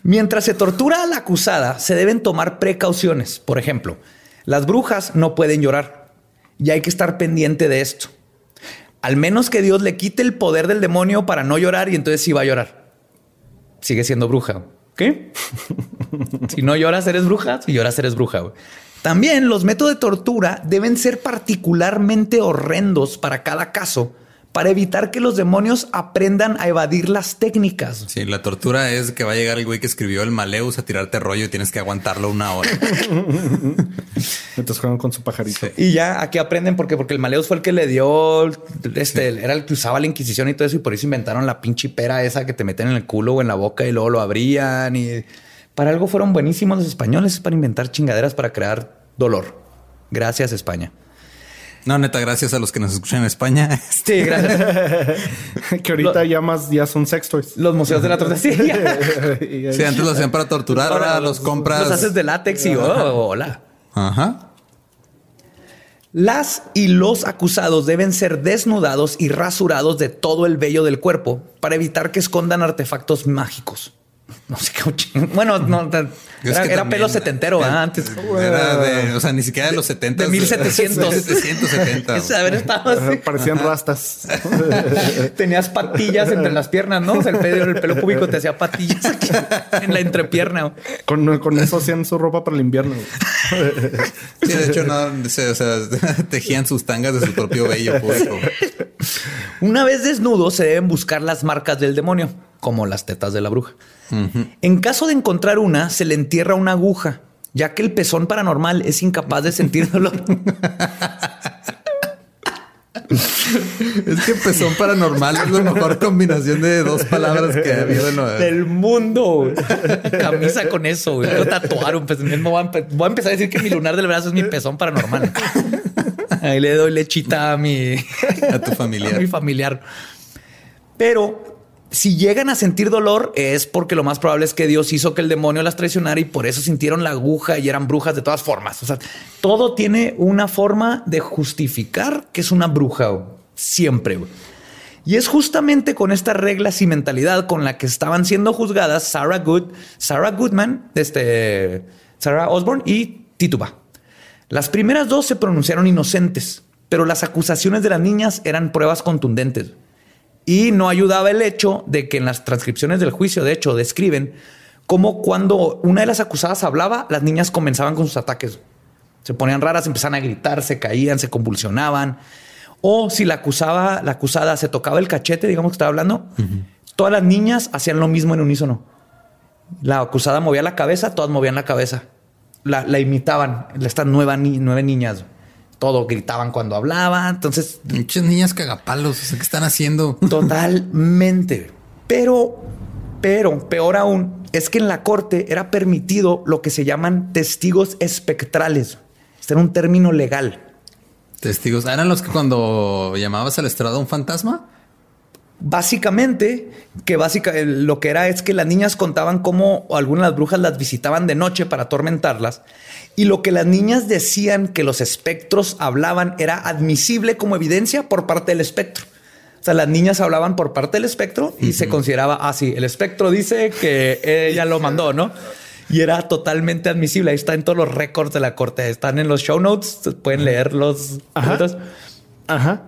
Mientras se tortura a la acusada, se deben tomar precauciones. Por ejemplo, las brujas no pueden llorar y hay que estar pendiente de esto. Al menos que Dios le quite el poder del demonio para no llorar y entonces sí va a llorar. Sigue siendo bruja. ¿Qué? (laughs) si no lloras, eres bruja. Si lloras, eres bruja. También los métodos de tortura deben ser particularmente horrendos para cada caso para evitar que los demonios aprendan a evadir las técnicas. Sí, la tortura es que va a llegar el güey que escribió el Maleus a tirarte rollo y tienes que aguantarlo una hora. (laughs) Entonces juegan con su pajarito. Y ya aquí aprenden porque, porque el Maleus fue el que le dio, este, era el que usaba la Inquisición y todo eso, y por eso inventaron la pinche pera esa que te meten en el culo o en la boca y luego lo abrían. Y para algo fueron buenísimos los españoles para inventar chingaderas para crear dolor. Gracias, España. No, neta, gracias a los que nos escuchan en España. (laughs) Sí, gracias. (laughs) que ahorita ya más, ya son sex toys. los museos de la tortilla. Sí, (laughs) antes lo hacían para torturar, ahora los compras. Los haces de látex y oh, hola. Ajá. Las y los acusados deben ser desnudados y rasurados de todo el vello del cuerpo para evitar que escondan artefactos mágicos. (laughs) No sé qué. Bueno, no, era, que era también- pelo setentero ah, antes. Era de, o sea, ni siquiera de los 70. De 1700. 1770. Es haber estado así. Parecían rastas. (laughs) Tenías patillas entre las piernas, ¿no? O sea, el pelo, el pelo púbico te hacía patillas aquí (laughs) en la entrepierna. con, con eso hacían su ropa para el invierno. Sí, de hecho, no, se- o sea, tejían sus tangas de su propio vello público. Una vez desnudos, se deben buscar las marcas del demonio, como las tetas de la bruja. En caso de encontrar una, se le entierra una aguja, ya que el pezón paranormal es incapaz de sentir dolor. Es que pezón paranormal es la mejor combinación de dos palabras que ha habido en lo- del mundo. Camisa con eso. güey. Quiero tatuar un pezón. Voy a, a empezar a decir que mi lunar del brazo es mi pezón paranormal. Ahí le doy lechita a mi, a tu a familiar. mi familiar. Pero si llegan a sentir dolor es porque lo más probable es que Dios hizo que el demonio las traicionara y por eso sintieron la aguja y eran brujas de todas formas. O sea, todo tiene una forma de justificar que es una bruja. Siempre. Y es justamente con estas reglas y mentalidad con la que estaban siendo juzgadas Sarah Good, Sarah Goodman, este, Sarah Osborne y Tituba. Las primeras dos se pronunciaron inocentes, pero las acusaciones de las niñas eran pruebas contundentes. Y no ayudaba el hecho de que en las transcripciones del juicio, de hecho, describen cómo cuando una de las acusadas hablaba, las niñas comenzaban con sus ataques. Se ponían raras, empezaban a gritar, se caían, se convulsionaban. O si la acusaba, la acusada se tocaba el cachete, digamos que estaba hablando, todas las niñas hacían lo mismo en unísono. La acusada movía la cabeza, todas movían la cabeza. La, la imitaban, estas nueva ni- nueve niñas. Todo gritaban cuando hablaba. Entonces, Muchas niñas cagapalos. O sea, ¿qué están haciendo? (laughs) Totalmente. Pero, pero, peor aún, es que en la corte era permitido lo que se llaman testigos espectrales. Este era un término legal. Testigos. ¿Eran los que cuando llamabas al estrado un fantasma? Básicamente, que básica, lo que era es que las niñas contaban cómo algunas de las brujas las visitaban de noche para atormentarlas. Y lo que las niñas decían que los espectros hablaban era admisible como evidencia por parte del espectro. O sea, las niñas hablaban por parte del espectro y se consideraba así. el espectro dice que ella lo mandó, ¿no? Y era totalmente admisible. Ahí está en todos los récords de la corte. Están en los show notes. Pueden leer los. Ajá. Ajá.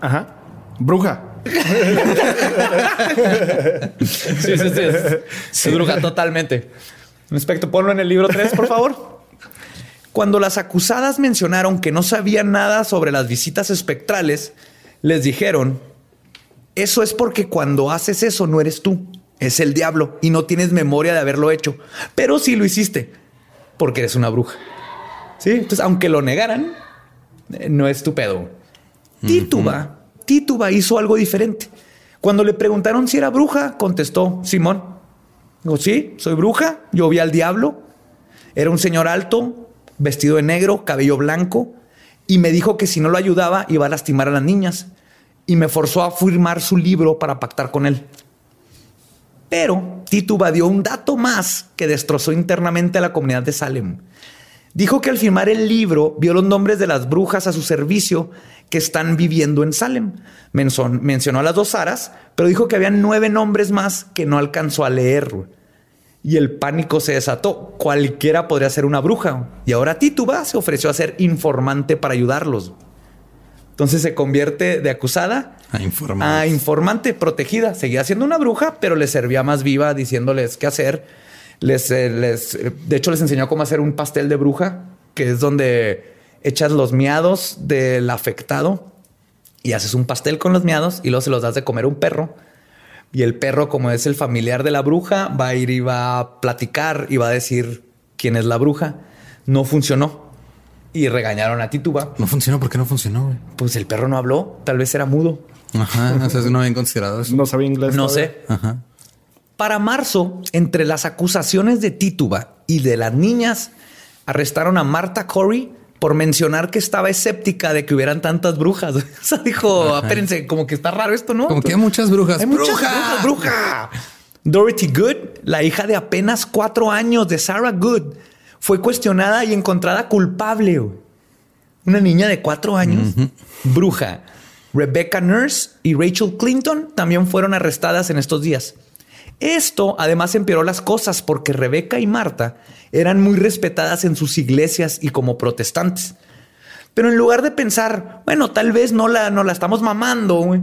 Ajá. Bruja. (laughs) Sí, sí, sí. Es, es bruja totalmente. Respecto, ponlo en el libro 3, por favor. Cuando las acusadas mencionaron que no sabían nada sobre las visitas espectrales, les dijeron, eso es porque cuando haces eso no eres tú, es el diablo y no tienes memoria de haberlo hecho, pero sí lo hiciste porque eres una bruja. Sí, entonces aunque lo negaran, eh, no es tu pedo. Tituba, Tituba hizo algo diferente. Cuando le preguntaron si era bruja, contestó Simón. Digo, sí, soy bruja. Yo vi al diablo. Era un señor alto, vestido de negro, cabello blanco, y me dijo que si no lo ayudaba iba a lastimar a las niñas. Y me forzó a firmar su libro para pactar con él. Pero Tituba dio un dato más que destrozó internamente a la comunidad de Salem. Dijo que al firmar el libro vio los nombres de las brujas a su servicio que están viviendo en Salem. Menson- mencionó a las dos Saras, pero dijo que había nueve nombres más que no alcanzó a leer. Y el pánico se desató. Cualquiera podría ser una bruja. Y ahora Tituba se ofreció a ser informante para ayudarlos. Entonces se convierte de acusada A a informante protegida. Seguía siendo una bruja, pero les servía más viva diciéndoles qué hacer. Les, eh, les, eh, de hecho, les enseñó cómo hacer un pastel de bruja, que es donde echas los miados del afectado y haces un pastel con los miados y luego se los das de comer a un perro. Y el perro, como es el familiar de la bruja, va a ir y va a platicar y va a decir quién es la bruja. No funcionó. Y regañaron a Tituba. No funcionó. ¿Por qué no funcionó? güey? Pues el perro no habló, tal vez era mudo. Ajá. O sea, no habían considerado eso. No sabía inglés. No todavía. sé. Ajá. Para marzo, entre las acusaciones de Tituba y de las niñas, arrestaron a Marta Corey por mencionar que estaba escéptica de que hubieran tantas brujas. (laughs) O sea, dijo, espérense, como que está raro esto, ¿no? Como que hay muchas brujas. Hay muchas ¡Bruja! brujas, bruja. Dorothy Good, la hija de apenas cuatro años de Sarah Good, fue cuestionada y encontrada culpable. Una niña de cuatro años, bruja. Rebecca Nurse y Rachel Clinton también fueron arrestadas en estos días. Esto además empeoró las cosas porque Rebecca y Marta eran muy respetadas en sus iglesias y como protestantes. Pero en lugar de pensar, bueno, tal vez no la, no la estamos mamando,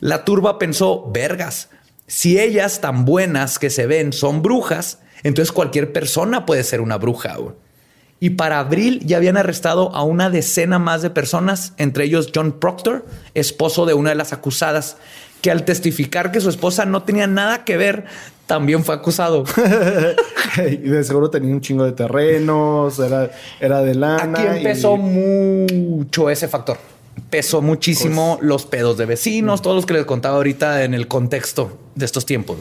la turba pensó, vergas, si ellas tan buenas que se ven son brujas, entonces cualquier persona puede ser una bruja. güey. Y para abril ya habían arrestado a una decena más de personas, entre ellos John Proctor, esposo de una de las acusadas, que al testificar que su esposa no tenía nada que ver, también fue acusado. (laughs) y de seguro tenía un chingo de terrenos, era, era de lana. Aquí empezó y- mucho ese factor. Pesó muchísimo Pues, los pedos de vecinos, todos los que les contaba ahorita en el contexto de estos tiempos.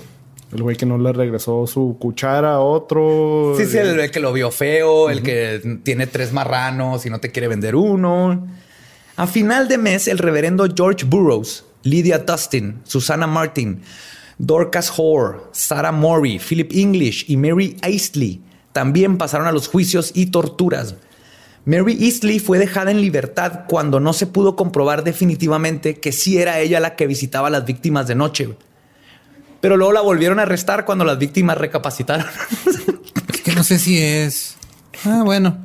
El güey que no le regresó su cuchara a otro. Sí, sí, el, el que lo vio feo, el que tiene tres marranos y no te quiere vender uno. A final de mes, el reverendo George Burroughs, Lydia Dustin, Susana Martin, Dorcas Hoare, Sarah Morey, Philip English y Mary Eastley también pasaron a los juicios y torturas. Mary Eastley fue dejada en libertad cuando no se pudo comprobar definitivamente que sí era ella la que visitaba a las víctimas de noche. Pero luego la volvieron a arrestar cuando las víctimas recapacitaron. Que no sé si es. Ah, bueno.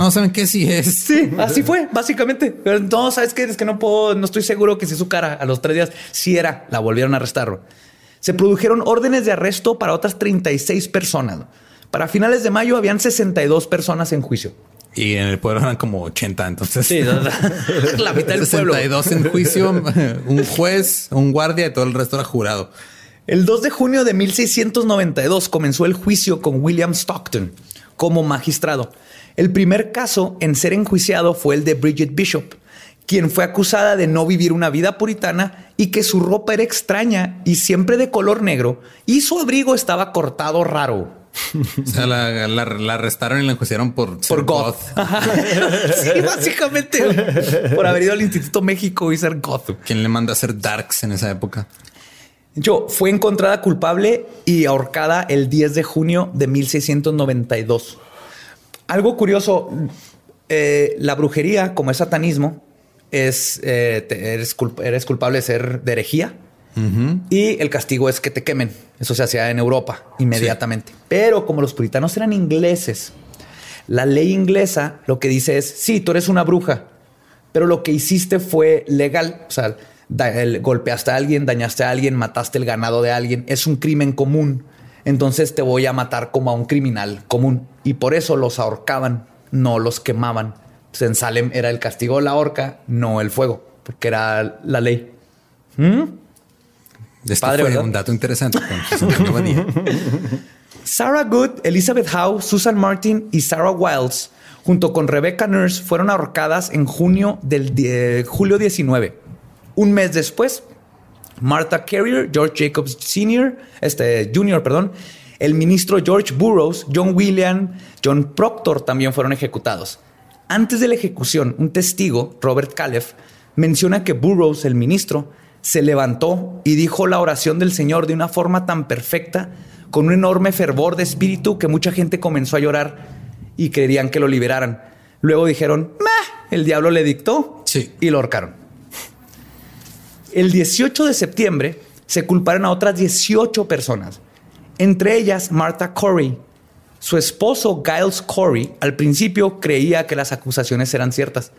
No saben qué si es. Sí, así fue, básicamente. Pero no, ¿sabes qué? Es que no puedo, no estoy seguro que si su cara a los tres días sí era, la volvieron a arrestar. Se produjeron órdenes de arresto para otras 36 personas. Para finales de mayo habían 62 personas en juicio. Y en el pueblo eran como 80, entonces. Sí, (laughs) la mitad del pueblo. 62 en juicio, un juez, un guardia y todo el resto era jurado. El 2 de junio de 1692 comenzó el juicio con William Stockton como magistrado. El primer caso en ser enjuiciado fue el de Bridget Bishop, quien fue acusada de no vivir una vida puritana y que su ropa era extraña y siempre de color negro y su abrigo estaba cortado raro. (laughs) O sea, la, la- la arrestaron y la enjuiciaron por, ser Por goth. (laughs) Ajá. sí, básicamente. Por haber ido al Instituto México y ser goth. ¿Quién le manda a hacer darks en esa época? Hecho, fue encontrada culpable y ahorcada el 10 de junio de 1692. Algo curioso, eh, la brujería, como es satanismo, es, eh, te- eres, culp- eres culpable de ser de herejía y el castigo es que te quemen. Eso se hacía en Europa inmediatamente. Pero como los puritanos eran ingleses, la ley inglesa lo que dice es, sí, tú eres una bruja, pero lo que hiciste fue legal. O sea, da- el- golpeaste a alguien, dañaste a alguien, mataste el ganado de alguien. Es un crimen común. Entonces te voy a matar como a un criminal común. Y por eso los ahorcaban, no los quemaban. Entonces, en Salem era el castigo de la horca, no el fuego, porque era la ley. Esto Padre, fue un dato interesante. (laughs) Sarah Good, Elizabeth Howe, Susan Martin y Sarah Wiles, junto con Rebecca Nurse, fueron ahorcadas en junio del julio 19. Un mes después, Martha Carrier, George Jacobs Sr., este Jr., perdón, el ministro George Burroughs, John William, John Proctor también fueron ejecutados. Antes de la ejecución, un testigo, Robert Calef, menciona que Burroughs, el ministro, se levantó y dijo la oración del Señor de una forma tan perfecta, con un enorme fervor de espíritu que mucha gente comenzó a llorar y querían que lo liberaran. Luego dijeron, "Meh", el diablo le dictó Sí. y lo ahorcaron. El 18 de septiembre se culparon a otras 18 personas, entre ellas Martha Corey. Su esposo Giles Corey al principio creía que las acusaciones eran ciertas.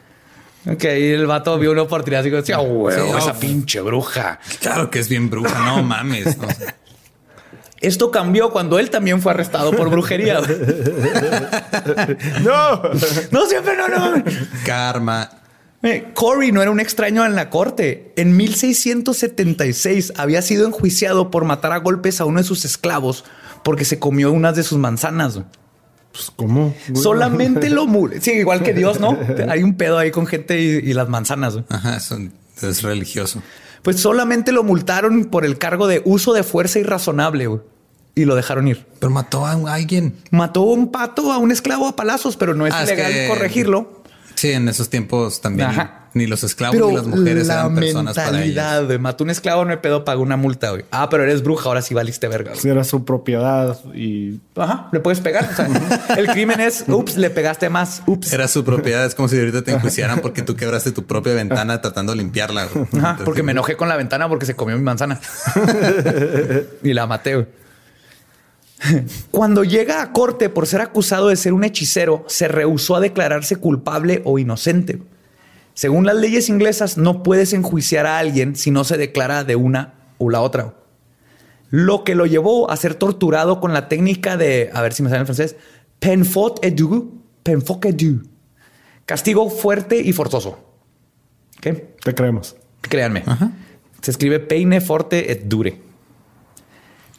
Ok, el vato vio una oportunidad y dijo, "Sí, a huevo, Sí, esa oh. pinche bruja. Claro que es bien bruja, no (laughs) mames. no sé. Esto cambió cuando él también fue arrestado por brujería. (laughs) (laughs) No. no, siempre no, no. Karma. Eh, Corey no era un extraño en la corte. En 1676 había sido enjuiciado por matar a golpes a uno de sus esclavos porque se comió unas de sus manzanas. Pues, ¿cómo? Solamente lo mule. Sí, igual que Dios, ¿no? (laughs) Hay un pedo ahí con gente y, y las manzanas. güey. Ajá, eso es religioso. Pues solamente lo multaron por el cargo de uso de fuerza irrazonable güey, y lo dejaron ir. Pero mató a alguien. Mató un pato a un esclavo a palazos, pero no es Ah, es legal que- corregirlo. Sí, en esos tiempos también Ajá. ni los esclavos Pero ni las mujeres la eran personas para ellos. mentalidad, güey, mató un esclavo, no hay pedo, pagó una multa. güey. Ah, pero eres bruja, ahora sí valiste verga. Si era su propiedad y Ajá, le puedes pegar. O sea, (laughs) el crimen es, ups, le pegaste más, ups. Era su propiedad. Es como si ahorita te enjuiciaran porque tú quebraste tu propia ventana tratando de limpiarla. güey. Ajá, Entonces, porque me enojé con la ventana porque se comió mi manzana. (laughs) y la maté. güey. Cuando llega a corte por ser acusado de ser un hechicero, se rehusó a declararse culpable o inocente. Según las leyes inglesas, no puedes enjuiciar a alguien si no se declara de una o la otra. Lo que lo llevó a ser torturado con la técnica de, a ver si me sale en francés, penfot et du, penfot et du. Castigo fuerte y forzoso. ¿Ok? te creemos. Créanme. Se escribe peine forte et dure.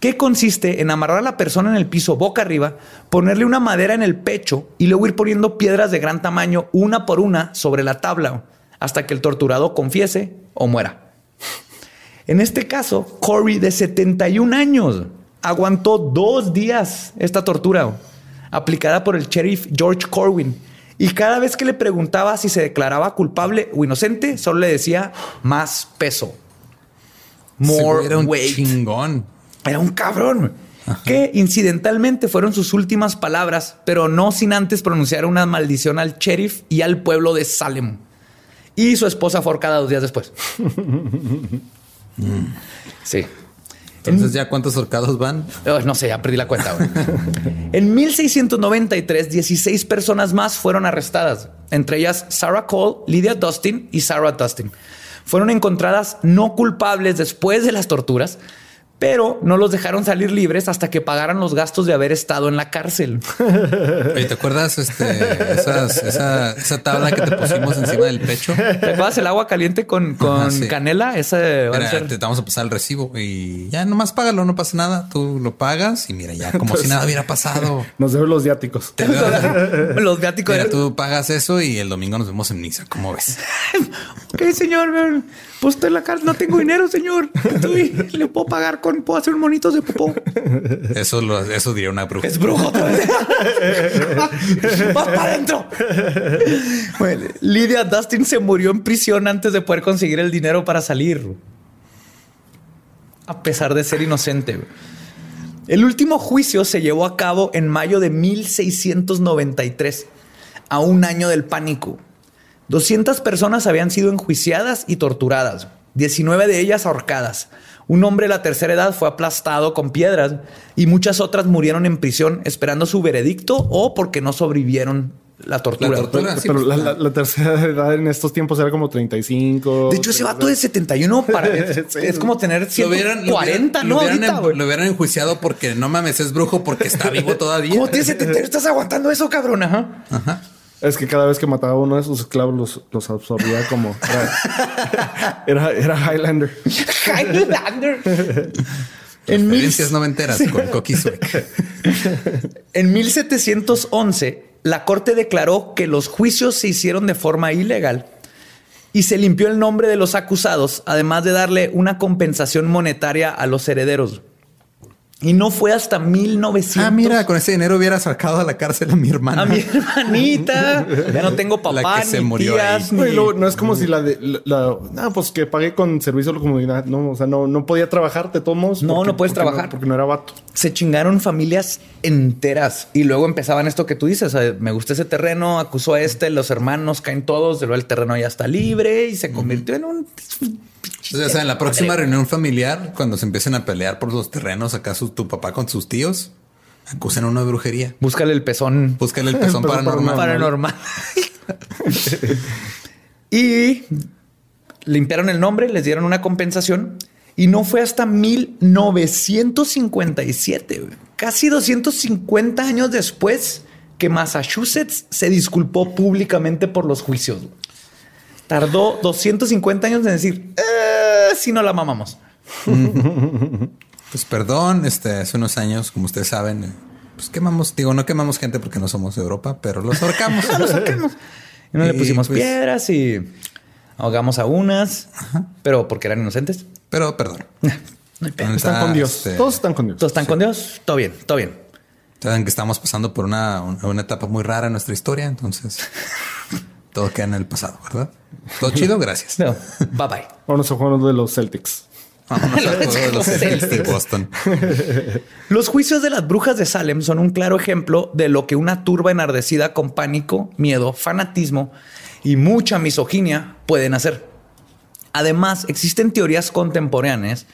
Que consiste en amarrar a la persona en el piso boca arriba, ponerle una madera en el pecho y luego ir poniendo piedras de gran tamaño una por una sobre la tabla hasta que el torturado confiese o muera. En este caso, Corey, de 71 años, aguantó dos días esta tortura aplicada por el sheriff George Corwin. Y cada vez que le preguntaba si se declaraba culpable o inocente, solo le decía más peso. More weight. chingón. Era un cabrón. Que incidentalmente fueron sus últimas palabras, pero no sin antes pronunciar una maldición al sheriff y al pueblo de Salem. Y su esposa fue ahorcada dos días después. (laughs) Sí. Entonces, ¿ya cuántos horcados van? Oh, no sé, ya perdí la cuenta. (laughs) en 1693, 16 personas más fueron arrestadas, entre ellas Sarah Cole, Lydia Dustin y Sarah Dustin. Fueron encontradas no culpables después de las torturas, pero no los dejaron salir libres hasta que pagaran los gastos de haber estado en la cárcel. (laughs) Oye, ¿te acuerdas este, esas- esa, esa tabla que te pusimos encima del pecho? ¿Te acuerdas el agua caliente con, con Ajá, sí. canela? Ese va a Era, ser- te vamos a pasar el recibo y ya nomás págalo, no pasa nada. Tú lo pagas y mira, ya como si nada hubiera pasado. (laughs) Nos deben los viáticos. Te veo- (laughs) los viáticos. Mira, tú pagas eso y el domingo nos vemos en Niza. ¿Cómo ves? Ok, señor, pues estoy en la cárcel, no tengo dinero, señor. Estoy- le puedo pagar con, puedo hacer monitos de popó. Eso, lo, eso diría una bruja. Es brujo otra vez. (laughs) ¡Vas para adentro! Bueno, Lydia Dustin se murió en prisión antes de poder conseguir el dinero para salir. A pesar de ser inocente. El último juicio se llevó a cabo en mayo de 1693, a un año del pánico. 200 personas habían sido enjuiciadas y torturadas, 19 de ellas ahorcadas. Un hombre de la tercera edad fue aplastado con piedras y muchas otras murieron en prisión esperando su veredicto o porque no sobrevivieron la tortura. La tortura. sí, Pero pues, la, la- la tercera (laughs) edad en estos tiempos era como 35. De hecho, ese vato de 71 para, (laughs) es, Sí. es como tener Lo hubieran, lo 40, hubieran- ¿no? lo hubieran, Ahorita, en- lo hubieran enjuiciado porque no mames, es brujo porque está vivo todavía. ¿Cómo tienes 71? ¿Estás aguantando eso, cabrón? Ajá. Es que cada vez que mataba a uno de sus esclavos los, los absorbía como. Era, (laughs) era, era Highlander. Highlander. En mil- noventeras con Coqui Suec. En 1711, la corte declaró que los juicios se hicieron de forma ilegal y se limpió el nombre de los acusados, además de darle una compensación monetaria a los herederos. Y no fue hasta 1900. Ah, mira, con ese dinero hubiera sacado a la cárcel a mi hermana. A mi hermanita. Ya no tengo La papá, que se murió tías, ahí. Ni- luego, no es como si la de. La, la- ah, pues que pagué con servicio a la comunidad. No, o sea, no, no podía trabajar de todos modos. No, porque- no puedes porque trabajar. porque no era vato. se chingaron familias enteras y luego empezaban esto que tú dices. me gusta ese terreno, acusó a este, los hermanos caen todos, luego el terreno ya está libre y se convirtió en un. O sea, o sea, en la próxima reunión familiar, cuando se empiecen a pelear por los terrenos, acaso tu papá con sus tíos, acusen a uno de brujería. Búscale el pezón Búscale el (laughs) pezón pezón paranormal. paranormal. (laughs) y limpiaron el nombre, les dieron una compensación y no fue hasta 1957, güey, casi 250 años después, que Massachusetts se disculpó públicamente por los juicios. Tardó 250 años en decir, "Eh, si no la mamamos. (laughs) Pues perdón, este, hace unos años, como ustedes saben, eh, pues quemamos, digo, no quemamos gente porque no somos de Europa, pero los ahorcamos. (laughs) Y no le pusimos pues- piedras y ahogamos a unas, pero porque eran inocentes. Pero perdón. (laughs) Están con Dios. Este, Todos están con Dios. Todos están con Dios. Todo bien, todo bien. Saben que estamos pasando por una, una etapa muy rara en nuestra historia, entonces todo queda en el pasado, ¿verdad? Todo chido, gracias. (laughs) No, bye bye. Vámonos a juego de los Celtics. Vámonos al (laughs) juego de los Celtics de Boston. (laughs) Los juicios de las brujas de Salem son un claro ejemplo de lo que una turba enardecida con pánico, miedo, fanatismo y mucha misoginia pueden hacer. Además, existen teorías contemporáneas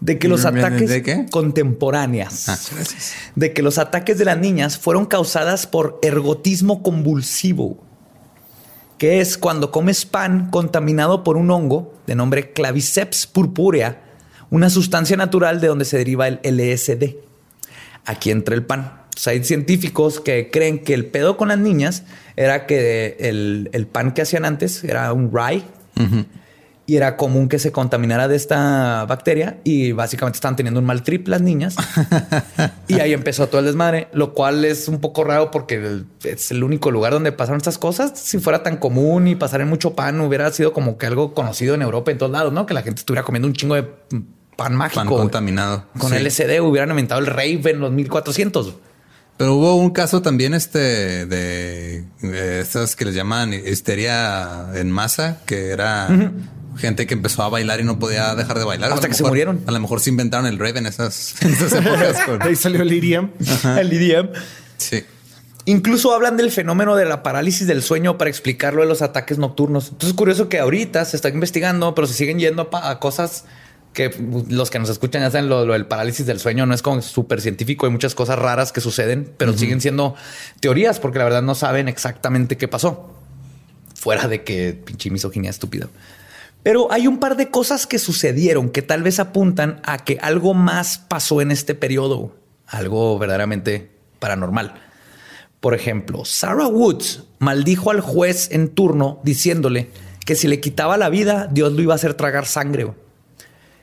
de que los ¿De ataques qué? contemporáneas Ah, de que los ataques de las niñas fueron causadas por ergotismo convulsivo, que es cuando comes pan contaminado por un hongo de nombre Claviceps purpurea, una sustancia natural de donde se deriva el LSD. Aquí entra el pan. Hay científicos que creen que el pedo con las niñas era que el, el pan que hacían antes era un rye y era común que se contaminara de esta bacteria y básicamente estaban teniendo un mal trip las niñas. (laughs) y ahí empezó todo el desmadre, lo cual es un poco raro porque es el único lugar donde pasaron estas cosas. Si fuera tan común y pasar en mucho pan, hubiera sido como que algo conocido en Europa en todos lados, ¿no? Que la gente estuviera comiendo un chingo de pan mágico. Pan contaminado. Con Sí. LSD hubieran inventado el rave en los 1400. Pero hubo un caso también este de, de estas que les llaman histeria en masa, que era gente que empezó a bailar y no podía dejar de bailar. Hasta que se murieron. A lo mejor se inventaron el rave en esas, (laughs) en esas épocas. con- ahí salió el IRIAM. El IDM. sí. Incluso hablan del fenómeno de la parálisis del sueño para explicarlo de los ataques nocturnos. Entonces es curioso que ahorita se está investigando, pero se siguen yendo a, cosas que pues, los que nos escuchan ya saben lo, lo del parálisis del sueño no es como súper científico. Hay muchas cosas raras que suceden, pero siguen siendo teorías porque la verdad no saben exactamente qué pasó. Fuera de que pinche misoginia estúpida. Pero hay un par de cosas que sucedieron que tal vez apuntan a que algo más pasó en este periodo, algo verdaderamente paranormal. Por ejemplo, Sarah Woods maldijo al juez en turno diciéndole que si le quitaba la vida, Dios lo iba a hacer tragar sangre.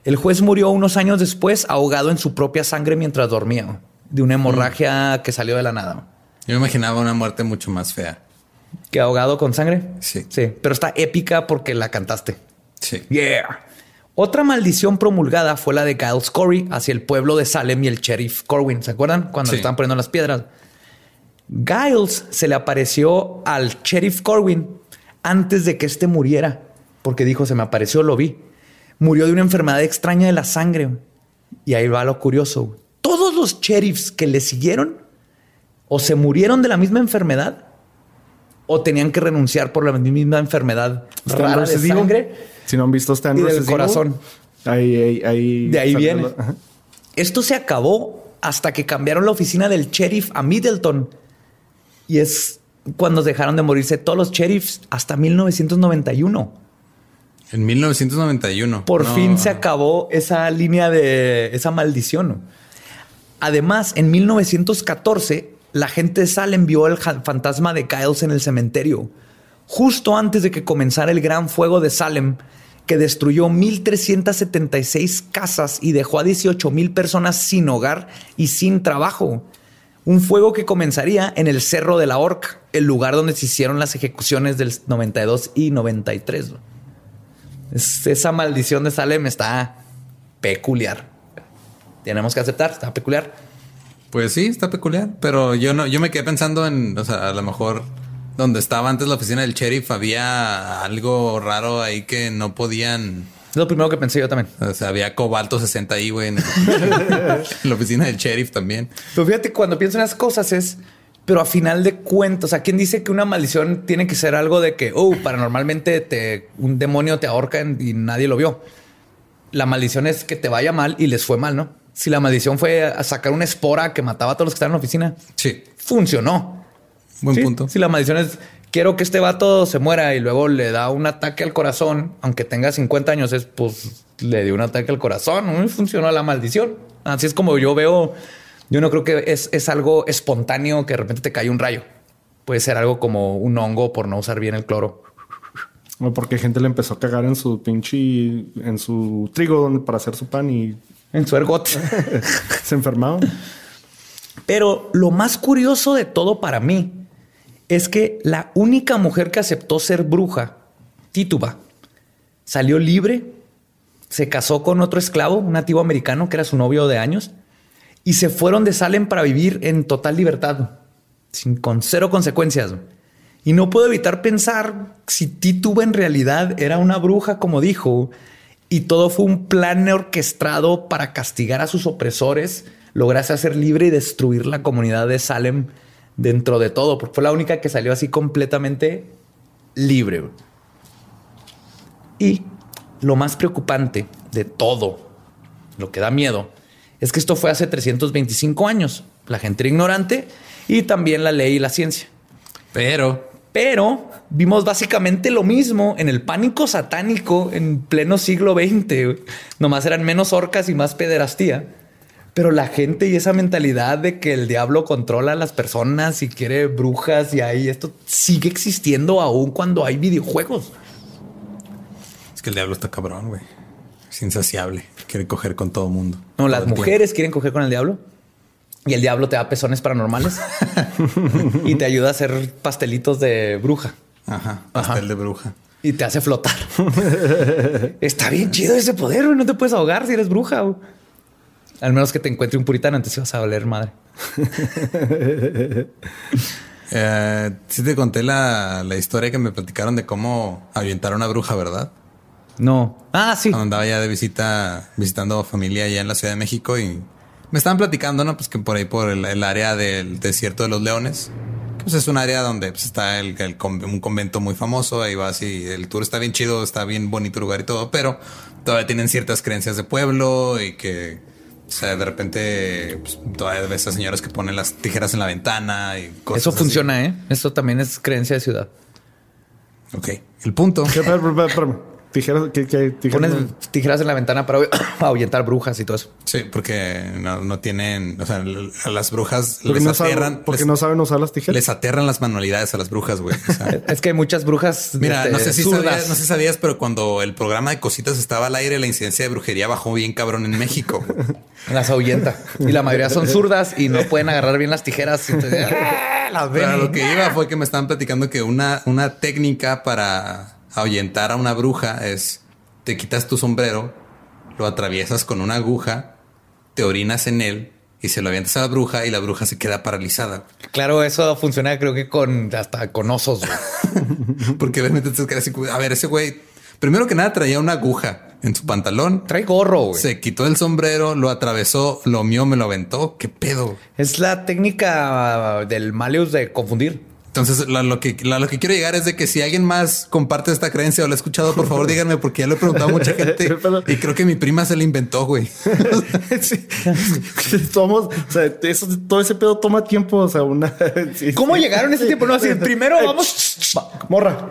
El juez murió unos años después ahogado en su propia sangre mientras dormía, de una hemorragia que salió de la nada. Yo me imaginaba una muerte mucho más fea. ¿Que ahogado con sangre? Sí. Sí, pero está épica porque la cantaste. Sí. Yeah. Otra maldición promulgada fue la de Giles Corey hacia el pueblo de Salem y el sheriff Corwin. ¿Se acuerdan? Cuando Sí. le estaban poniendo las piedras. Giles se le apareció al sheriff Corwin antes de que éste muriera, porque dijo, se me apareció, lo vi. Murió de una enfermedad extraña de la sangre. Y ahí va lo curioso. Todos los sheriffs que le siguieron o se murieron de la misma enfermedad o tenían que renunciar por la misma enfermedad rara de sangre. Si no han visto Y este del corazón. Ahí, ahí, ahí. De ahí viene. ajá. Esto se acabó hasta que cambiaron la oficina del sheriff a Middleton. Y es cuando dejaron de morirse todos los sheriffs hasta 1991. En 1991. Por No. fin se acabó esa línea de esa maldición. Además, en 1914, la gente de Salem vio el fantasma de Giles en el cementerio, justo antes de que comenzara el gran fuego de Salem, que destruyó 1.376 casas y dejó a 18.000 personas sin hogar y sin trabajo. Un fuego que comenzaría en el Cerro de la Horca, el lugar donde se hicieron las ejecuciones del 92 y 93. Es- esa maldición de Salem está peculiar. Tenemos que aceptar, está peculiar. Pues sí, está peculiar. Pero yo no, yo me quedé pensando en, o sea, a lo mejor donde estaba antes la oficina del sheriff había algo raro ahí que no podían. Es lo primero que pensé yo también. O sea, había cobalto 60 ahí, güey, en, (laughs) en la oficina del sheriff también. Pero fíjate, cuando pienso en las cosas es, pero a final de cuentas, o sea, ¿quién dice que una maldición tiene que ser algo de que, oh, paranormalmente te, un demonio te ahorca y nadie lo vio? La maldición es que te vaya mal y les fue mal, ¿no? Si la maldición fue a sacar una espora que mataba a todos los que estaban en la oficina, Sí, funcionó. Buen Sí, punto. Si la maldición es quiero que este vato se muera y luego le da un ataque al corazón, aunque tenga 50 años, es pues le dio un ataque al corazón, funcionó la maldición. Así es como yo veo. Yo no creo que es, es algo espontáneo que de repente te cae un rayo. Puede ser algo como un hongo por no usar bien el cloro. O porque gente le empezó a cagar en su pinche. en su trigo para hacer su pan y En su ergot. (laughs) se enfermaron. Pero lo más curioso de todo para mí es que la única mujer que aceptó ser bruja, Tituba, salió libre, se casó con otro esclavo, un nativo americano que era su novio de años, y se fueron de Salem para vivir en total libertad, sin, con cero consecuencias. Y no puedo evitar pensar si Tituba en realidad era una bruja, como dijo, y todo fue un plan orquestado para castigar a sus opresores, lograse hacer libre y destruir la comunidad de Salem dentro de todo, porque fue la única que salió así completamente libre. Y lo más preocupante de todo, lo que da miedo, es que esto fue hace 325 años. La gente era ignorante y también la ley y la ciencia. Pero Pero vimos básicamente lo mismo en el pánico satánico en pleno siglo XX. Nomás eran menos orcas y más pederastía. Pero la gente y esa mentalidad de que el diablo controla a las personas y quiere brujas y ahí esto sigue existiendo aún cuando hay videojuegos. Es que el diablo está cabrón, güey. Es insaciable. Quiere coger con todo mundo. No, las mujeres quieren coger con el diablo. Y el diablo te da pezones paranormales (laughs) y te ayuda a hacer pastelitos de bruja Ajá. Pastel de bruja. y te hace flotar. (laughs) Está bien chido ese poder, güey. No te puedes ahogar si eres bruja. güey. Al menos que te encuentre un puritano, entonces vas a valer madre. (laughs) Eh, sí te conté la, la historia que me platicaron de cómo ahuyentar a una bruja, ¿verdad? No. Ah, sí. Cuando andaba ya de visita, visitando familia allá en la Ciudad de México y me estaban platicando, ¿no? Pues que por ahí, por el, el área del desierto de los leones, pues es un área donde pues, está el, un convento muy famoso, ahí vas y el tour está bien chido, está bien bonito lugar y todo, pero todavía tienen ciertas creencias de pueblo y que, o sea, de repente pues, todavía ves a señoras que ponen las tijeras en la ventana y cosas Eso así. funciona, ¿eh? Eso también es creencia de ciudad. Ok, el punto. ¿Qué, espérame, espérame, espérame. Tijeras, ¿qué, qué tijeras? Pones tijeras en la ventana para (coughs) ahuyentar brujas y todo eso. Sí, porque no, no tienen, o sea, a las brujas Porque les no, saben, aterran, porque les, no saben usar las tijeras. les aterran las manualidades a las brujas, güey. O sea, (laughs) Es que hay muchas brujas. Mira, este, no sé si sabías, no sé si sabías, pero cuando el programa de cositas estaba al aire, la incidencia de brujería bajó bien cabrón en México. (laughs) Las ahuyenta. Y la mayoría son zurdas y no pueden agarrar bien las tijeras. Y entonces, ¡ah! las ven. Pero lo que iba fue que me estaban platicando que una, una técnica para ahuyentar a una bruja es te quitas tu sombrero, lo atraviesas con una aguja, te orinas en él y se lo avientas a la bruja y la bruja se queda paralizada. Claro, eso funciona creo que con hasta con osos. (laughs) Porque obviamente te quedas así, a ver, ese güey, primero que nada traía una aguja en su pantalón, Trae gorro, güey. se quitó el sombrero, lo atravesó, lo mió, me lo aventó. ¿Qué pedo? Es la técnica del Maleus de confundir. Entonces, la- lo, que, la- lo que quiero llegar es de que si alguien más comparte esta creencia o la ha escuchado, por favor (laughs) díganme, porque ya lo he preguntado a mucha gente (laughs) y creo que mi prima se la inventó, güey. (laughs) Sí. Somos, o sea, eso- todo ese pedo toma tiempo. O sea, una. sí, ¿Cómo sí. llegaron ese tiempo? No, así, primero Eh, vamos. va, morra.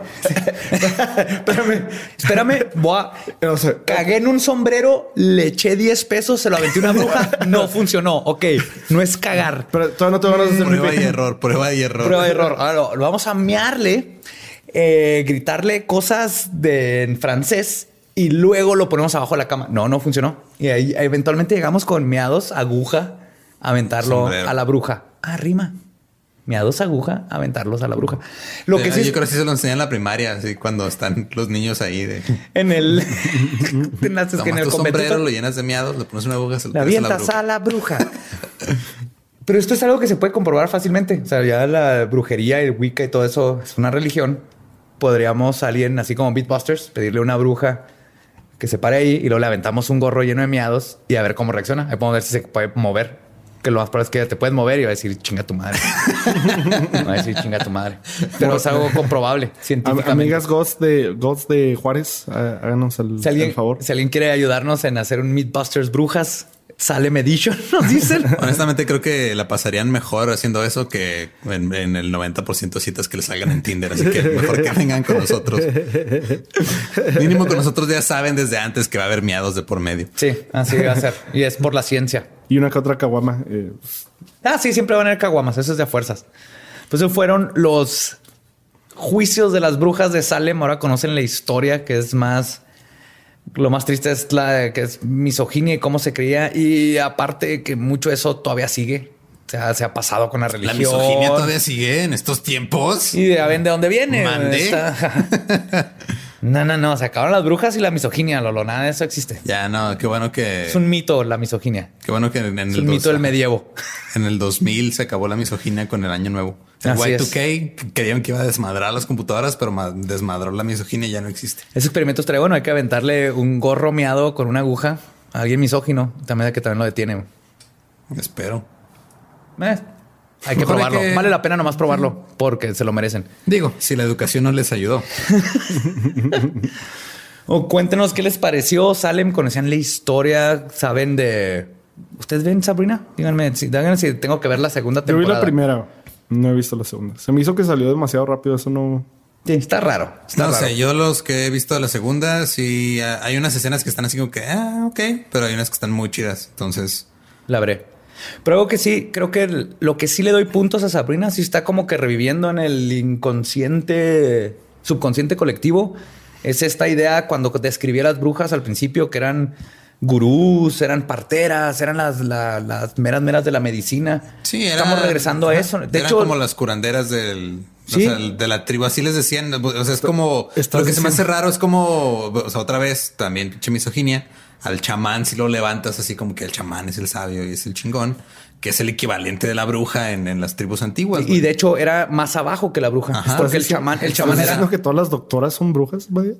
Espérame. Espérame, voy a- O sea, Cagué en un sombrero, le eché 10 pesos, se lo aventé a una bruja. No funcionó. Ok, no es cagar. pero todavía no te van a hacer Prueba y error, prueba y error. Prueba de error. Ahora lo, lo vamos a mearle, eh, gritarle cosas de, en francés y luego lo ponemos abajo de la cama. No, no funcionó. Y ahí eventualmente llegamos con meados, aguja, a aventarlo Sombrero. a la bruja. Ah, rima. Meados, aguja, aventarlos a la bruja. Lo que sí Yo es creo que sí se lo enseñan en la primaria, así cuando están los niños ahí de (laughs) en el. (laughs) En el tu sombrero, lo llenas de miados, le pones una aguja, se lo La tiras a la avientas bruja. a la bruja. (laughs) Pero esto es algo que se puede comprobar fácilmente. O sea, ya la brujería, el Wicca y todo eso es una religión. Podríamos a alguien, así como Beatbusters, pedirle a una bruja que se pare ahí y luego le aventamos un gorro lleno de miados y a ver cómo reacciona. Ahí podemos ver si se puede mover. Que lo más probable es que te puedes mover y va a decir chinga tu madre. (laughs) va a decir chinga tu madre. Pero es algo comprobable Am- científicamente. Amigas Ghost de, Ghost de Juárez, háganos el, si alguien, el favor. si alguien quiere ayudarnos en hacer un Meatbusters brujas, sale Medition, (laughs) nos dicen. Honestamente creo que la pasarían mejor haciendo eso que en, en el 90% de citas que les salgan en Tinder. Así que mejor que vengan con nosotros. Mínimo con nosotros ya saben desde antes que va a haber miados de por medio. Sí, así va a ser. Y es por la ciencia. Y una que otra caguama. eh, Ah, sí, siempre van a haber caguamas. Eso es de a fuerzas. Pues fueron los juicios de las brujas de Salem. Ahora conocen la historia que es más. Lo más triste es la que es misoginia y cómo se creía. Y aparte que mucho eso todavía sigue. O sea, se ha pasado con la La religión. misoginia todavía sigue en estos tiempos. Y ya ven de dónde viene. Mandé. (laughs) No, no, no. Se acabaron las brujas y la misoginia, Lolo. Nada de eso existe. Ya no, qué bueno que Es un mito la misoginia. qué bueno que en, en Es el un mito del medievo. (laughs) en el 2000 se acabó la misoginia con el año nuevo. Así es. Y2K creían que iba a desmadrar las computadoras, pero ma- desmadró la misoginia y ya no existe. Ese experimento estaría bueno. Hay que aventarle un gorro meado con una aguja a alguien misógino. También que también lo detiene. Espero. Eh, hay que probarlo. que- Vale la pena nomás probarlo porque se lo merecen. Digo, si la educación no les ayudó. (laughs) O cuéntenos qué les pareció. Salem, conocían la historia, saben de. ¿Ustedes ven Sabrina? Díganme si, díganme si tengo que ver la segunda yo vi temporada. la primera. No he visto la segunda. Se me hizo que salió demasiado rápido. Eso no. Sí, está raro. Está no raro. sé, yo los que he visto de la segunda, sí hay unas escenas que están así como que, ah, ok, pero hay unas que están muy chidas. Entonces, La veré. Pero algo que sí, creo que lo que sí le doy puntos a Sabrina, sí está como que reviviendo en el inconsciente, subconsciente colectivo, Es esta idea cuando describí a las brujas al principio que eran gurús, eran parteras, eran las, la- las meras meras de la medicina. Sí, era- estamos regresando a eso. De eran hecho, como las curanderas del. o Sí. sea, de la tribu, así les decían. O sea, es como. Lo que se me hace raro es como. O sea, otra vez, también pinche misoginia. Al chamán, si lo levantas así como que el chamán es el sabio y es el chingón, que es el equivalente de la bruja en, en las tribus antiguas. y de hecho era más abajo que la bruja, Ajá. porque el chamán, el chamán ¿Estás era diciendo que todas las doctoras son brujas, vaya?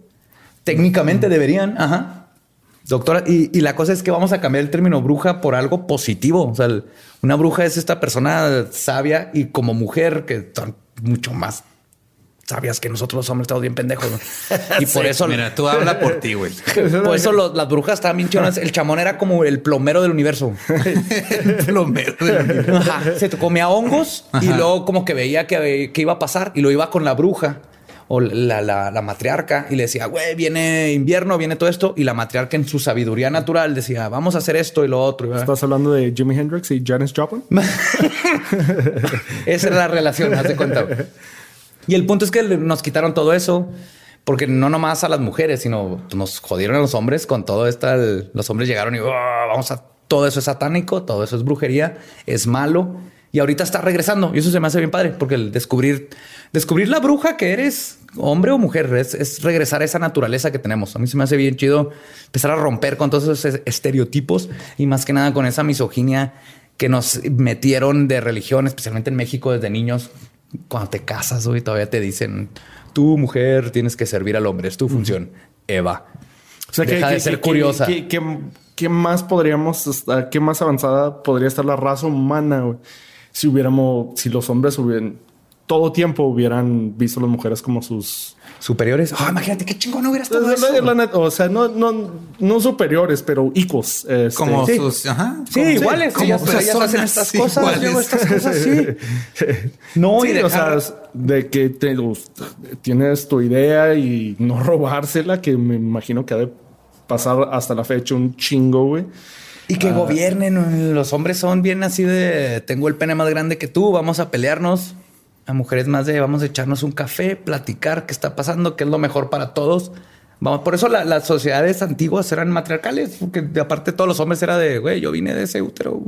técnicamente deberían, ajá. Doctora, y, y la cosa es que vamos a cambiar el término bruja por algo positivo. O sea, el- una bruja es esta persona sabia y como mujer que son mucho más sabias que nosotros los hombres estamos bien pendejos. ¿no? (laughs) Y por eso, Mira, tú habla por ti, güey. (laughs) por eso los- las brujas estaban bien chingonas. El chamón era como el plomero del universo. (laughs) El plomero del- Ajá. Se comía hongos y luego como que veía que, que iba a pasar y lo iba con la bruja o la, la- la matriarca y le decía, güey, viene invierno, viene todo esto. Y la matriarca en su sabiduría natural decía, vamos a hacer esto y lo otro. ¿Estás hablando de Jimi Hendrix y Janis Joplin? (laughs) Esa era la relación, haz de cuenta. Y el punto es que nos quitaron todo eso. Porque no nomás a las mujeres, sino nos jodieron a los hombres con todo esto. Los hombres llegaron y "Oh, vamos a todo eso es satánico, todo eso es brujería, es malo. Y ahorita está regresando. Y eso se me hace bien padre, porque el descubrir, descubrir la bruja que eres, hombre o mujer, es, es regresar a esa naturaleza que tenemos. A mí se me hace bien chido empezar a romper con todos esos es- estereotipos y más que nada con esa misoginia que nos metieron de religión, especialmente en México desde niños. Cuando te casas, hoy todavía te dicen, tú mujer tienes que servir al hombre, es tu función. Eva. O sea, Deja de ser que- curiosa. que- que- ¿Qué más podríamos, qué más avanzada podría estar la raza humana güey? Si hubiéramos, si los hombres hubieran todo tiempo hubieran visto a las mujeres como sus Superiores. Ah, imagínate qué chingón hubiera estado La- eso. la- la net- o sea, no, no, no superiores, pero equals. este, Como Sí. sus. Ajá. Sí, como- iguales. como ellas, ellas personas hacen estas cosas. iguales. luego estas cosas, sí. (laughs) No, y Sí, dejar- o sea, de que te- tienes tu idea y no (laughs) robársela, que me imagino que ha de pasar hasta la fecha un chingo, güey. Y que gobiernen. Los hombres son bien así de tengo el pene más grande que tú, vamos a pelearnos. A mujeres más de vamos a echarnos un café, platicar qué está pasando, qué es lo mejor para todos. Vamos, por eso la- las sociedades antiguas eran matriarcales, porque de aparte todos los hombres era de, güey, yo vine de ese útero.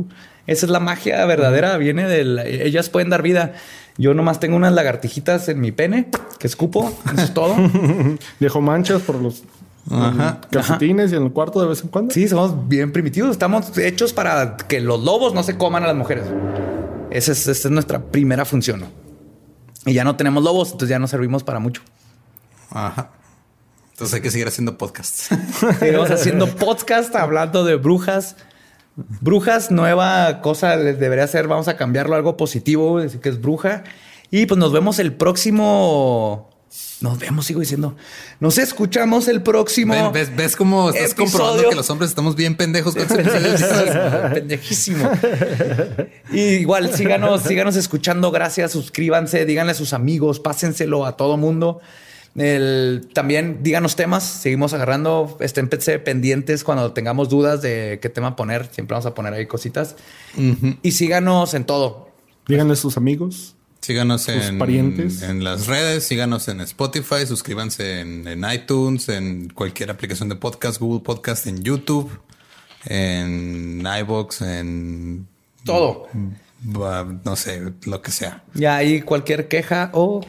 Esa es la magia verdadera, viene de la- ellas pueden dar vida. Yo nomás tengo unas lagartijitas en mi pene que escupo, eso es todo. (laughs) Dejo manchas por los Ajá. calcetines y en el cuarto de vez en cuando. Sí, somos bien primitivos. Estamos hechos para que los lobos no se coman a las mujeres. Esa es, esa es nuestra primera función. Y ya no tenemos lobos, entonces ya no servimos para mucho. Ajá. Entonces hay que seguir haciendo podcasts. (laughs) Seguimos haciendo podcast hablando de brujas. Brujas, nueva cosa les debería ser. Vamos a cambiarlo a algo positivo, decir que es bruja. Y pues nos vemos el próximo. Nos vemos, sigo diciendo. Nos escuchamos el próximo. Ven, ¿Ves, ves cómo estás Episodio. comprobando que los hombres estamos bien pendejos? (laughs) Pendejísimo. Y igual, síganos, síganos escuchando. Gracias. Suscríbanse, díganle a sus amigos, pásenselo a todo mundo. El- también díganos temas. Seguimos agarrando. Esténse pendientes cuando tengamos dudas de qué tema poner. Siempre vamos a poner ahí cositas. Y síganos en todo. Díganle a sus amigos. Síganos Sus en, parientes. en las redes, síganos en Spotify, suscríbanse en, en iTunes, en cualquier aplicación de podcast, Google Podcast, en YouTube, en iBox, en Todo. bah, no sé, lo que sea. Ya ahí cualquier queja o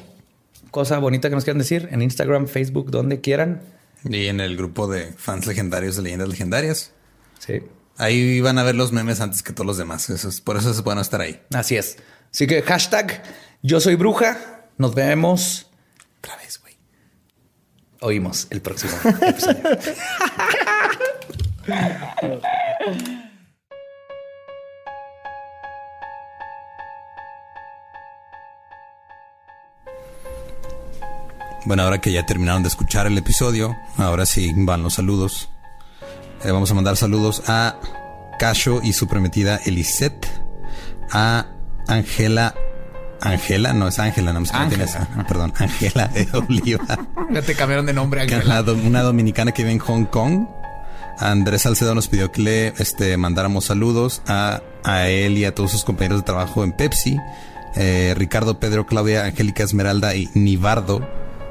cosa bonita que nos quieran decir en Instagram, Facebook, donde quieran. Y en el grupo de fans legendarios de leyendas legendarias. Sí. Ahí van a ver los memes antes que todos los demás. Eso es, por eso es bueno estar ahí. Así es. Así que hashtag yo soy bruja. Nos vemos. Otra vez, güey. Oímos el próximo (laughs) episodio. Bueno, ahora que ya terminaron de escuchar el episodio, ahora sí van los saludos. Eh, vamos a mandar saludos a Casho y su prometida Elisette, a Angela. Angela, no es Ángela, no me sé cómo Ángela. tienes. Ah, Perdón, Angela de Oliva. Ya te cambiaron de nombre, que es la do- una dominicana que vive en Hong Kong. Andrés Salcedo nos pidió que le este, mandáramos saludos a, a él y a todos sus compañeros de trabajo en Pepsi. Eh, Ricardo, Pedro, Claudia, Angélica Esmeralda y Nivardo,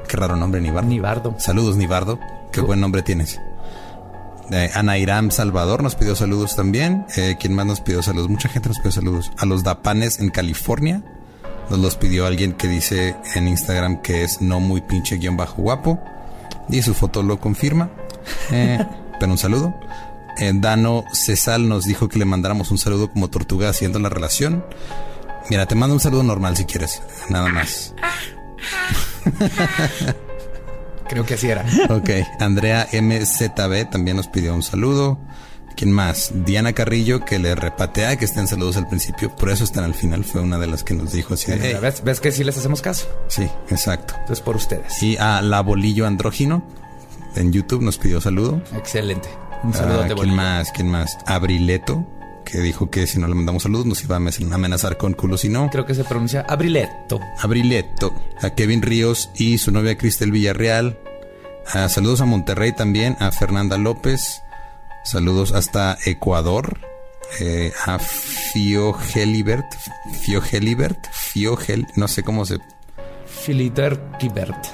qué raro nombre, Nibardo. Nibardo. Saludos, Nibardo. Qué buen nombre tienes. Eh, Ana Iram Salvador nos pidió saludos también. Eh, ¿Quién más nos pidió saludos? Mucha gente nos pidió saludos. A los Dapanes en California. Nos los pidió alguien que dice en Instagram que es no muy pinche guion bajo guapo. Y su foto lo confirma. Eh, (laughs) pero un saludo. Eh, Dano Cesal nos dijo que le mandáramos un saludo como tortuga haciendo la relación. Mira, te mando un saludo normal si quieres. Nada más. Creo que así era. Ok, Andrea MZB también nos pidió un saludo. ¿Quién más? Diana Carrillo, que le repatea que estén saludos al principio, por eso están al final. Fue una de las que nos dijo así. de, "Hey". ¿Ves, ¿Ves que sí les hacemos caso? Sí, exacto. Entonces por ustedes. Y a La Bolillo Andrógino en YouTube nos pidió saludo. Excelente. Un saludo Ah, ¿Quién más? ¿Quién más? Abrileto, que dijo que si no le mandamos saludos nos iba a amenazar con culo si no. Creo que se pronuncia Abrileto. Abrileto, a Kevin Ríos y su novia Cristel Villarreal. Ah, saludos a Monterrey también, a Fernanda López. Saludos hasta Ecuador. eh, a Fio Gelibert. Fio Gelibert. Fio Gel. No sé cómo se.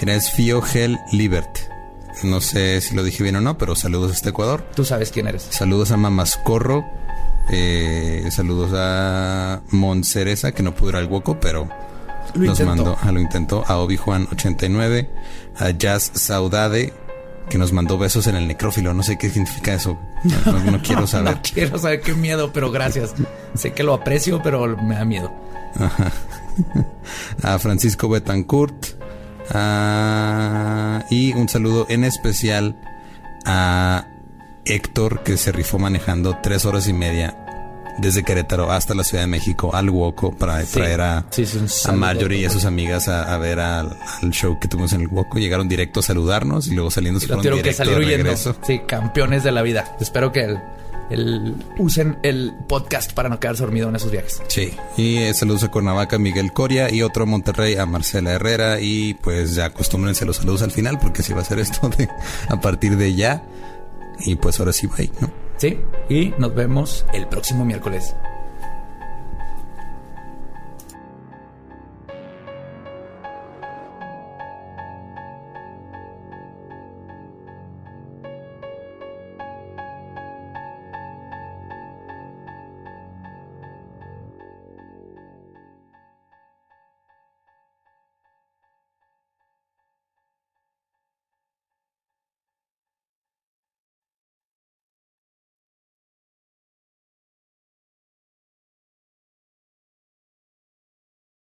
Mira, es Fio Gel Libert. No sé si lo dije bien o no, pero saludos hasta Ecuador. Tú sabes quién eres. Saludos a Mamascorro. Eh, saludos a Monceresa, que no pudo ir al Woco, pero Lo nos intentó. mandó, ah, lo intentó. A Obi Juan 89. A Jazz Saudade, que nos mandó besos en el necrófilo. No sé qué significa eso. No, no- no quiero (laughs) saber. No quiero saber qué miedo, pero gracias. sé que lo aprecio, pero me da miedo. a Francisco Betancourt. a- y un saludo en especial a Héctor, que se rifó manejando tres horas y media desde Querétaro hasta la Ciudad de México al Woco para traer a, Sí, a. Marjorie y a sus amigas a, a ver al, al show que tuvimos en el Woco. Llegaron directo a saludarnos y luego saliendo se fueron tuvieron que directo salir de regreso. Sí, campeones de la vida. Espero que el, el- usen el podcast para no quedarse dormido en esos viajes. Sí, y eh, saludos a Cuernavaca, Miguel Coria y otro a Monterrey, a Marcela Herrera. Y pues ya acostúmbrense los saludos al final, porque así va a ser esto de a partir de ya. Y pues ahora sí, bye, ¿no? Sí, y nos vemos el próximo miércoles.